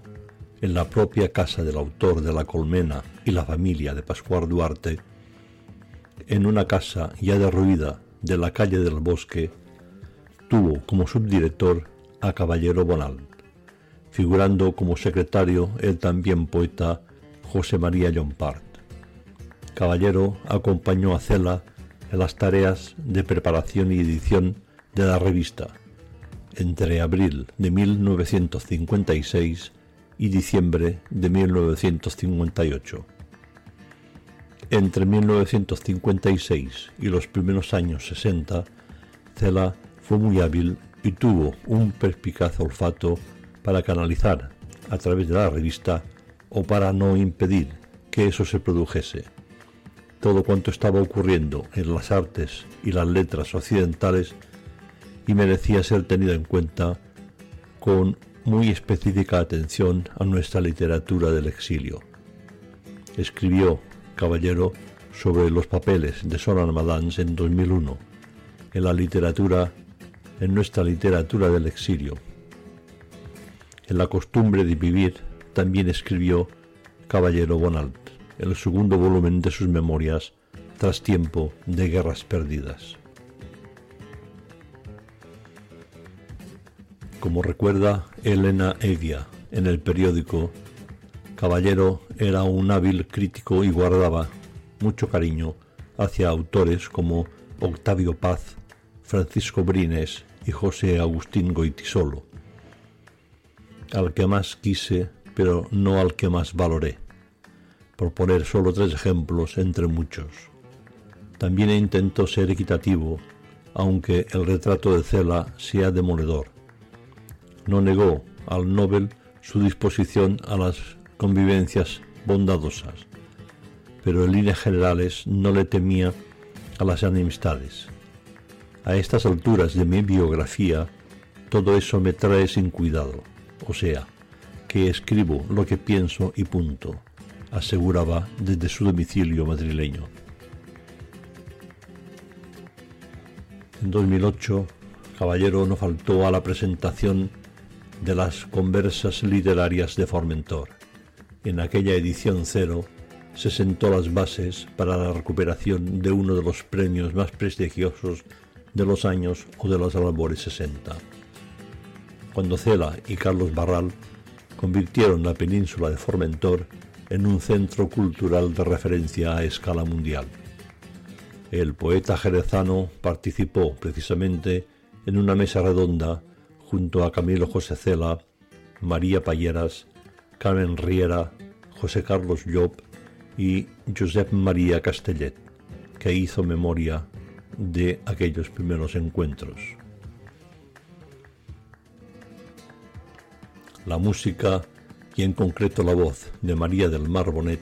en la propia casa del autor de La Colmena y la familia de Pascual Duarte, en una casa ya derruida de la calle del Bosque, tuvo como subdirector a Caballero Bonal, figurando como secretario el también poeta José María Llompart. Caballero acompañó a Cela en las tareas de preparación y edición de la revista entre abril de 1956 y diciembre de 1958. Entre 1956 y los primeros años 60, Cela fue muy hábil y tuvo un perspicaz olfato para canalizar a través de la revista o para no impedir que eso se produjese. Todo cuanto estaba ocurriendo en las artes y las letras occidentales y merecía ser tenido en cuenta con muy específica atención a nuestra literatura del exilio. Escribió Caballero sobre los papeles de Soran Madans en 2001 en la literatura en nuestra literatura del exilio. En la costumbre de vivir también escribió Caballero Bonald, el segundo volumen de sus memorias tras tiempo de guerras perdidas. Como recuerda Elena Evia en el periódico, Caballero era un hábil crítico y guardaba mucho cariño hacia autores como Octavio Paz, Francisco Brines y José Agustín Goitisolo, al que más quise, pero no al que más valoré, por poner solo tres ejemplos entre muchos. También intentó ser equitativo, aunque el retrato de Cela sea demoledor. No negó al Nobel su disposición a las convivencias bondadosas, pero en líneas generales no le temía a las enemistades. A estas alturas de mi biografía, todo eso me trae sin cuidado, o sea, que escribo lo que pienso y punto, aseguraba desde su domicilio madrileño. En 2008, Caballero no faltó a la presentación de las conversas literarias de Formentor. En aquella edición cero se sentó las bases para la recuperación de uno de los premios más prestigiosos de los años o de los albores 60. Cuando Cela y Carlos Barral convirtieron la península de Formentor en un centro cultural de referencia a escala mundial. El poeta jerezano participó precisamente en una mesa redonda junto a Camilo José Cela, María Payeras, Carmen Riera, José Carlos Llop y Josep María Castellet, que hizo memoria de aquellos primeros encuentros. La música y en concreto la voz de María del Mar Bonet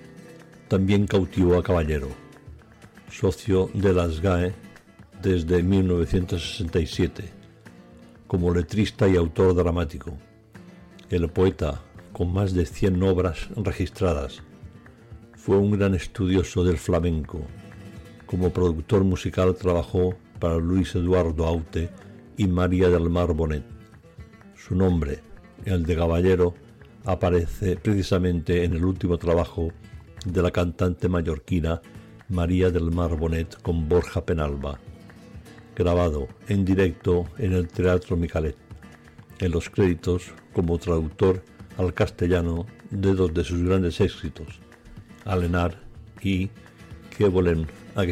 también cautivó a Caballero, socio de las GAE desde 1967, como letrista y autor dramático. El poeta, con más de 100 obras registradas, fue un gran estudioso del flamenco. Como productor musical trabajó para Luis Eduardo Aute y María del Mar Bonet. Su nombre, el de caballero, aparece precisamente en el último trabajo de la cantante mallorquina María del Mar Bonet con Borja Penalba grabado en directo en el Teatro Micalet. En los créditos, como traductor al castellano de dos de sus grandes éxitos, Alenar y Que volen a que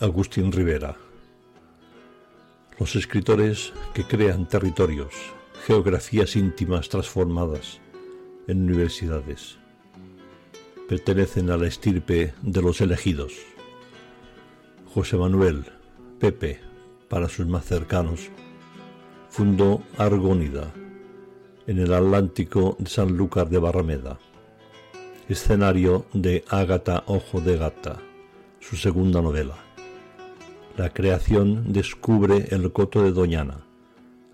Agustín Rivera, los escritores que crean territorios, geografías íntimas transformadas en universidades, pertenecen a la estirpe de los elegidos. José Manuel, Pepe, para sus más cercanos, fundó Argónida en el Atlántico de Sanlúcar de Barrameda, escenario de Ágata Ojo de Gata, su segunda novela. La creación descubre el coto de Doñana,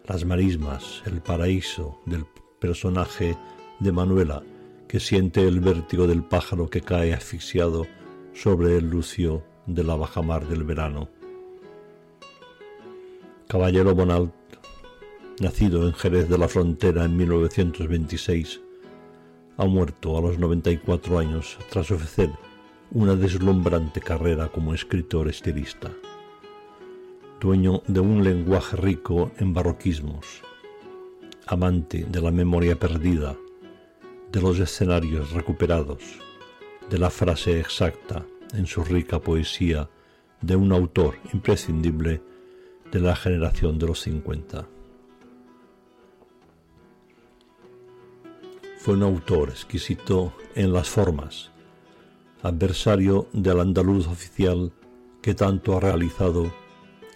las marismas, el paraíso del personaje de Manuela, que siente el vértigo del pájaro que cae asfixiado sobre el lucio de la bajamar del verano. Caballero Bonalt, nacido en Jerez de la Frontera en 1926, ha muerto a los 94 años tras ofrecer una deslumbrante carrera como escritor estilista. Dueño de un lenguaje rico en barroquismos, amante de la memoria perdida, de los escenarios recuperados, de la frase exacta en su rica poesía de un autor imprescindible de la generación de los 50. Fue un autor exquisito en las formas, adversario del andaluz oficial que tanto ha realizado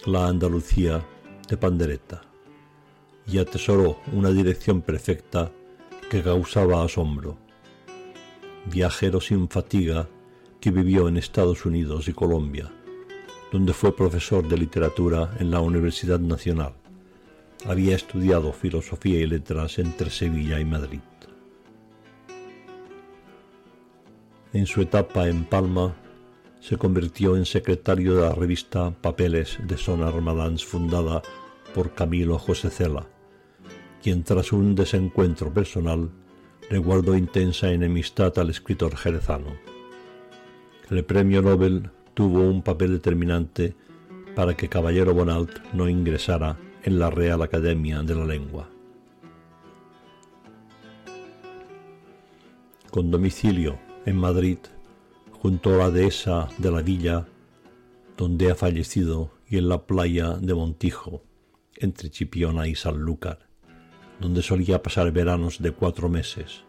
la Andalucía de Pandereta, y atesoró una dirección perfecta que causaba asombro. Viajero sin fatiga que vivió en Estados Unidos y Colombia, donde fue profesor de literatura en la Universidad Nacional. Había estudiado filosofía y letras entre Sevilla y Madrid. En su etapa en Palma, se convirtió en secretario de la revista Papeles de Son Armadans fundada por Camilo José Cela, quien tras un desencuentro personal le guardó intensa enemistad al escritor jerezano. El premio Nobel tuvo un papel determinante para que Caballero Bonalt no ingresara en la Real Academia de la Lengua. Con domicilio en Madrid, junto a la dehesa de la villa donde ha fallecido y en la playa de Montijo, entre Chipiona y Sanlúcar, donde solía pasar veranos de cuatro meses.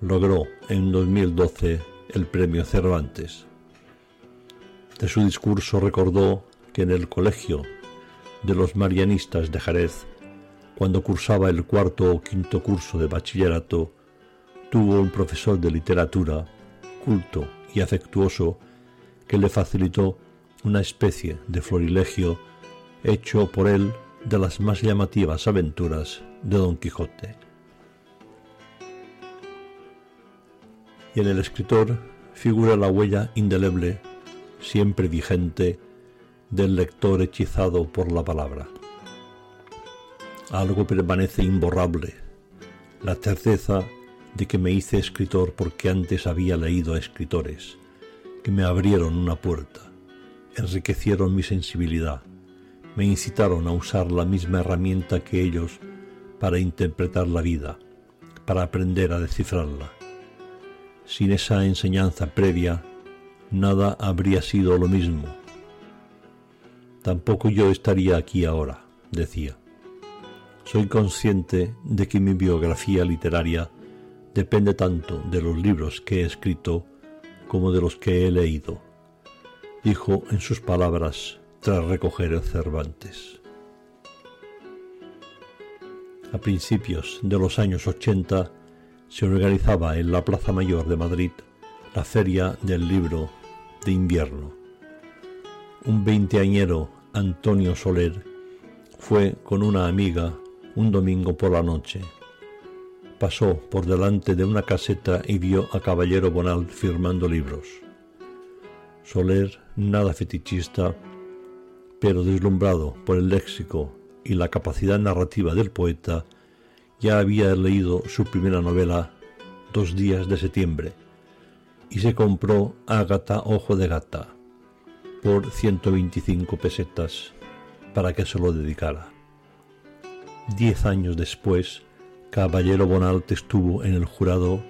Logró en 2012 el premio Cervantes. De su discurso recordó que en el colegio de los marianistas de Jerez, cuando cursaba el cuarto o quinto curso de bachillerato, tuvo un profesor de literatura, culto y afectuoso, que le facilitó una especie de florilegio hecho por él de las más llamativas aventuras de Don Quijote. Y en el escritor figura la huella indeleble, siempre vigente, del lector hechizado por la palabra. Algo permanece imborrable, la certeza de que me hice escritor porque antes había leído a escritores, que me abrieron una puerta, enriquecieron mi sensibilidad, me incitaron a usar la misma herramienta que ellos para interpretar la vida, para aprender a descifrarla. Sin esa enseñanza previa, nada habría sido lo mismo. Tampoco yo estaría aquí ahora, decía. Soy consciente de que mi biografía literaria depende tanto de los libros que he escrito como de los que he leído, dijo en sus palabras tras recoger el Cervantes. A principios de los años 80 se organizaba en la Plaza Mayor de Madrid la Feria del Libro de Invierno. Un veinteañero, Antonio Soler, fue con una amiga un domingo por la noche. Pasó por delante de una caseta y vio a Caballero Bonal firmando libros. Soler, nada fetichista, pero deslumbrado por el léxico y la capacidad narrativa del poeta, ya había leído su primera novela Dos días de septiembre y se compró Ágata Ojo de Gata por 125 pesetas para que se lo dedicara. Diez años después, Caballero Bonalt estuvo en el jurado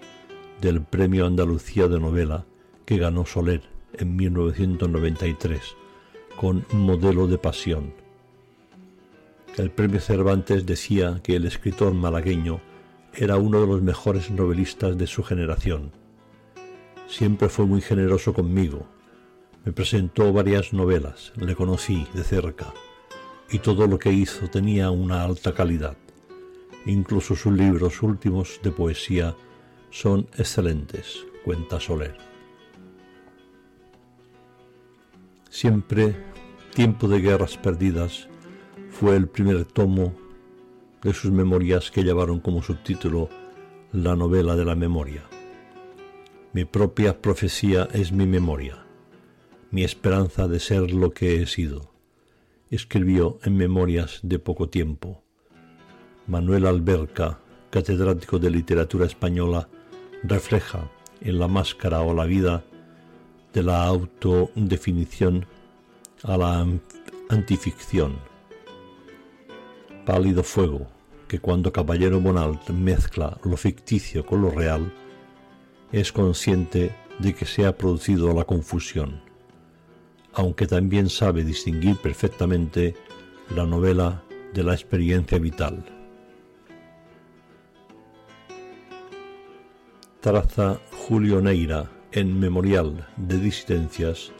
del Premio Andalucía de Novela que ganó Soler en 1993 con Modelo de Pasión. El premio Cervantes decía que el escritor malagueño era uno de los mejores novelistas de su generación. Siempre fue muy generoso conmigo. Me presentó varias novelas, le conocí de cerca y todo lo que hizo tenía una alta calidad. Incluso sus libros últimos de poesía son excelentes, cuenta Soler. Siempre Tiempo de Guerras Perdidas fue el primer tomo de sus memorias que llevaron como subtítulo La novela de la memoria. Mi propia profecía es mi memoria, mi esperanza de ser lo que he sido escribió en Memorias de poco tiempo. Manuel Alberca, catedrático de literatura española, refleja en La máscara o la vida de la autodefinición a la antificción. Pálido fuego que cuando Caballero Bonalt mezcla lo ficticio con lo real, es consciente de que se ha producido la confusión aunque también sabe distinguir perfectamente la novela de la experiencia vital. Traza Julio Neira en Memorial de Disidencias,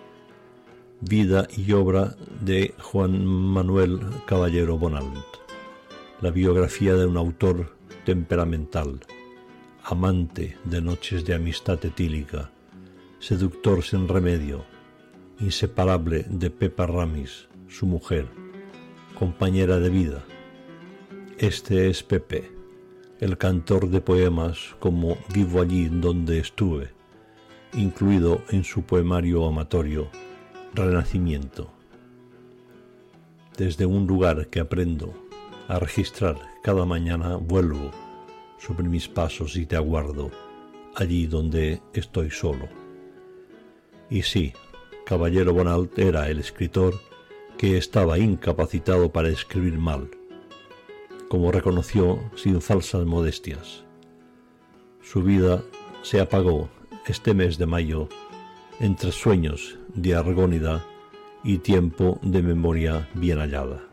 vida y obra de Juan Manuel Caballero Bonald, la biografía de un autor temperamental, amante de noches de amistad etílica, seductor sin remedio, inseparable de Pepa Ramis, su mujer, compañera de vida. Este es Pepe, el cantor de poemas como Vivo allí donde estuve, incluido en su poemario amatorio Renacimiento. Desde un lugar que aprendo a registrar cada mañana vuelvo sobre mis pasos y te aguardo allí donde estoy solo. Y sí, Caballero Bonalt era el escritor que estaba incapacitado para escribir mal, como reconoció sin falsas modestias. Su vida se apagó este mes de mayo entre sueños de argónida y tiempo de memoria bien hallada.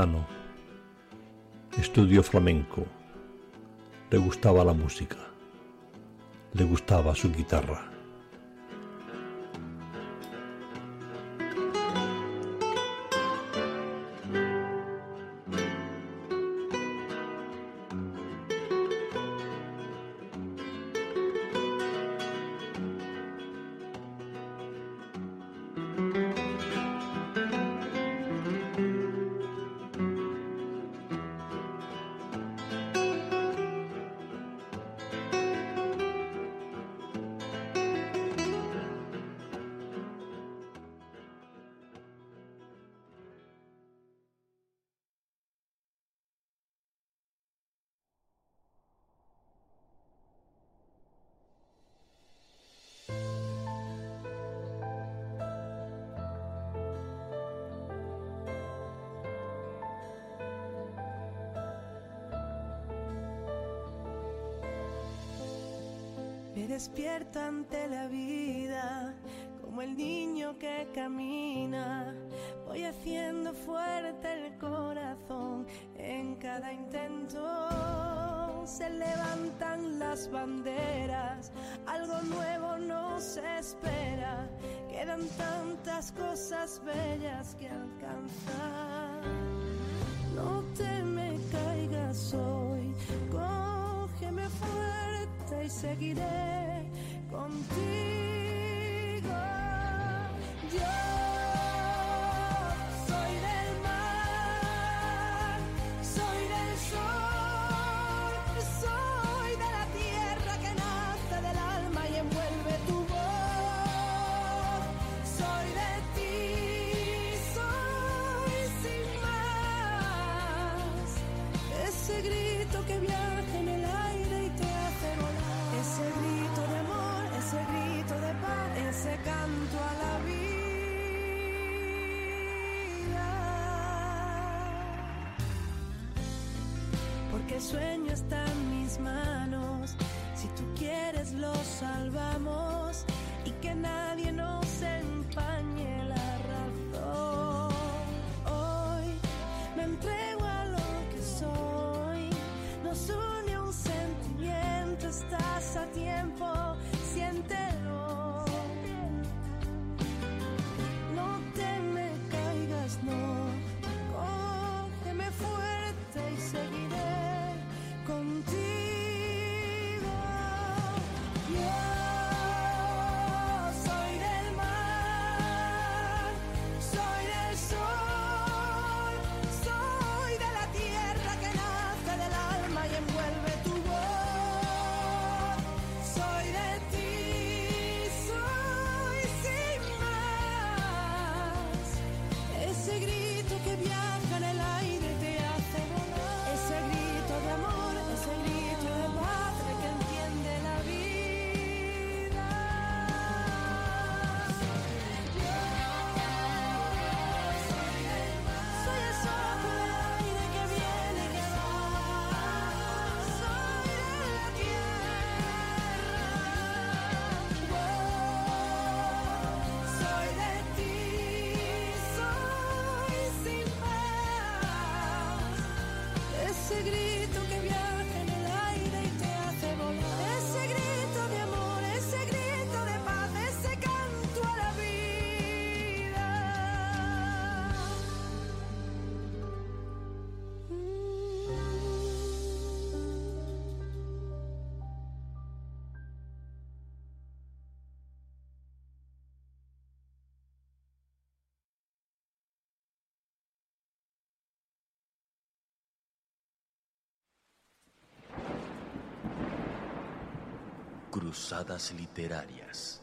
Jerezano. Estudió flamenco. Le gustaba la música. Le gustaba su guitarra. Cruzadas literarias.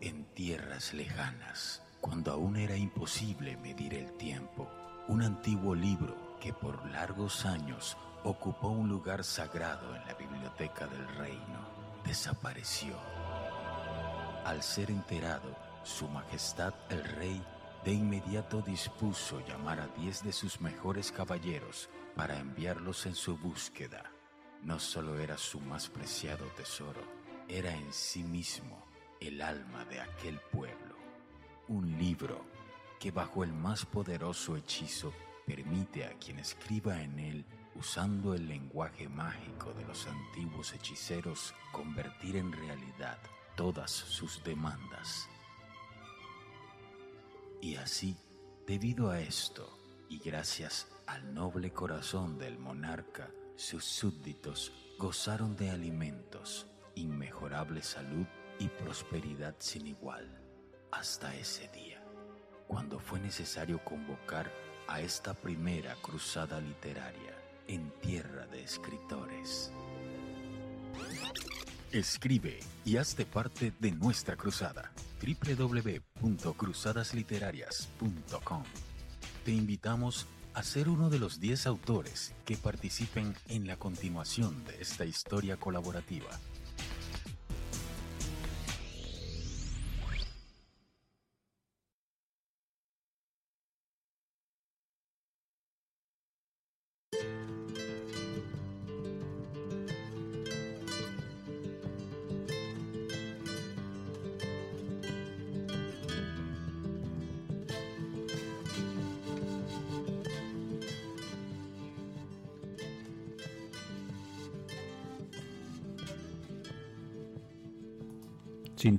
En tierras lejanas, cuando aún era imposible medir el tiempo, un antiguo libro que por largos años ocupó un lugar sagrado en la biblioteca del reino, desapareció. Al ser enterado, Su Majestad el Rey de inmediato dispuso llamar a diez de sus mejores caballeros para enviarlos en su búsqueda. No solo era su más preciado tesoro, era en sí mismo el alma de aquel pueblo. Un libro que bajo el más poderoso hechizo permite a quien escriba en él, usando el lenguaje mágico de los antiguos hechiceros, convertir en realidad todas sus demandas. Y así, debido a esto, y gracias al noble corazón del monarca, sus súbditos gozaron de alimentos, inmejorable salud y prosperidad sin igual, hasta ese día, cuando fue necesario convocar a esta primera cruzada literaria en tierra de escritores. Escribe y hazte parte de nuestra cruzada. www.cruzadasliterarias.com. Te invitamos a ser uno de los 10 autores que participen en la continuación de esta historia colaborativa.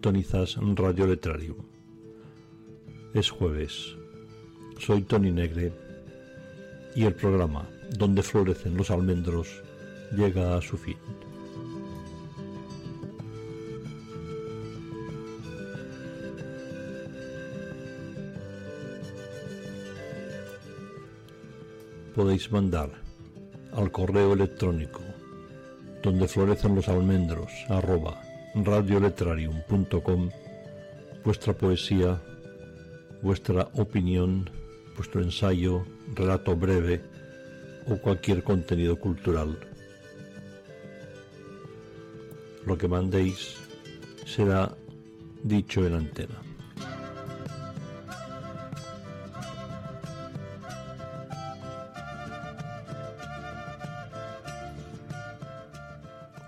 Radio Letrarium. Es jueves. Soy Tony Negre y el programa Donde florecen los almendros llega a su fin. Podéis mandar al correo electrónico donde florecen los almendros arroba radioletrarium.com vuestra poesía, vuestra opinión, vuestro ensayo, relato breve o cualquier contenido cultural. Lo que mandéis será dicho en antena.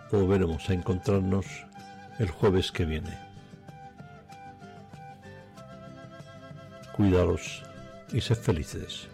Volveremos a encontrarnos el jueves que viene. Cuidaros y sed felices.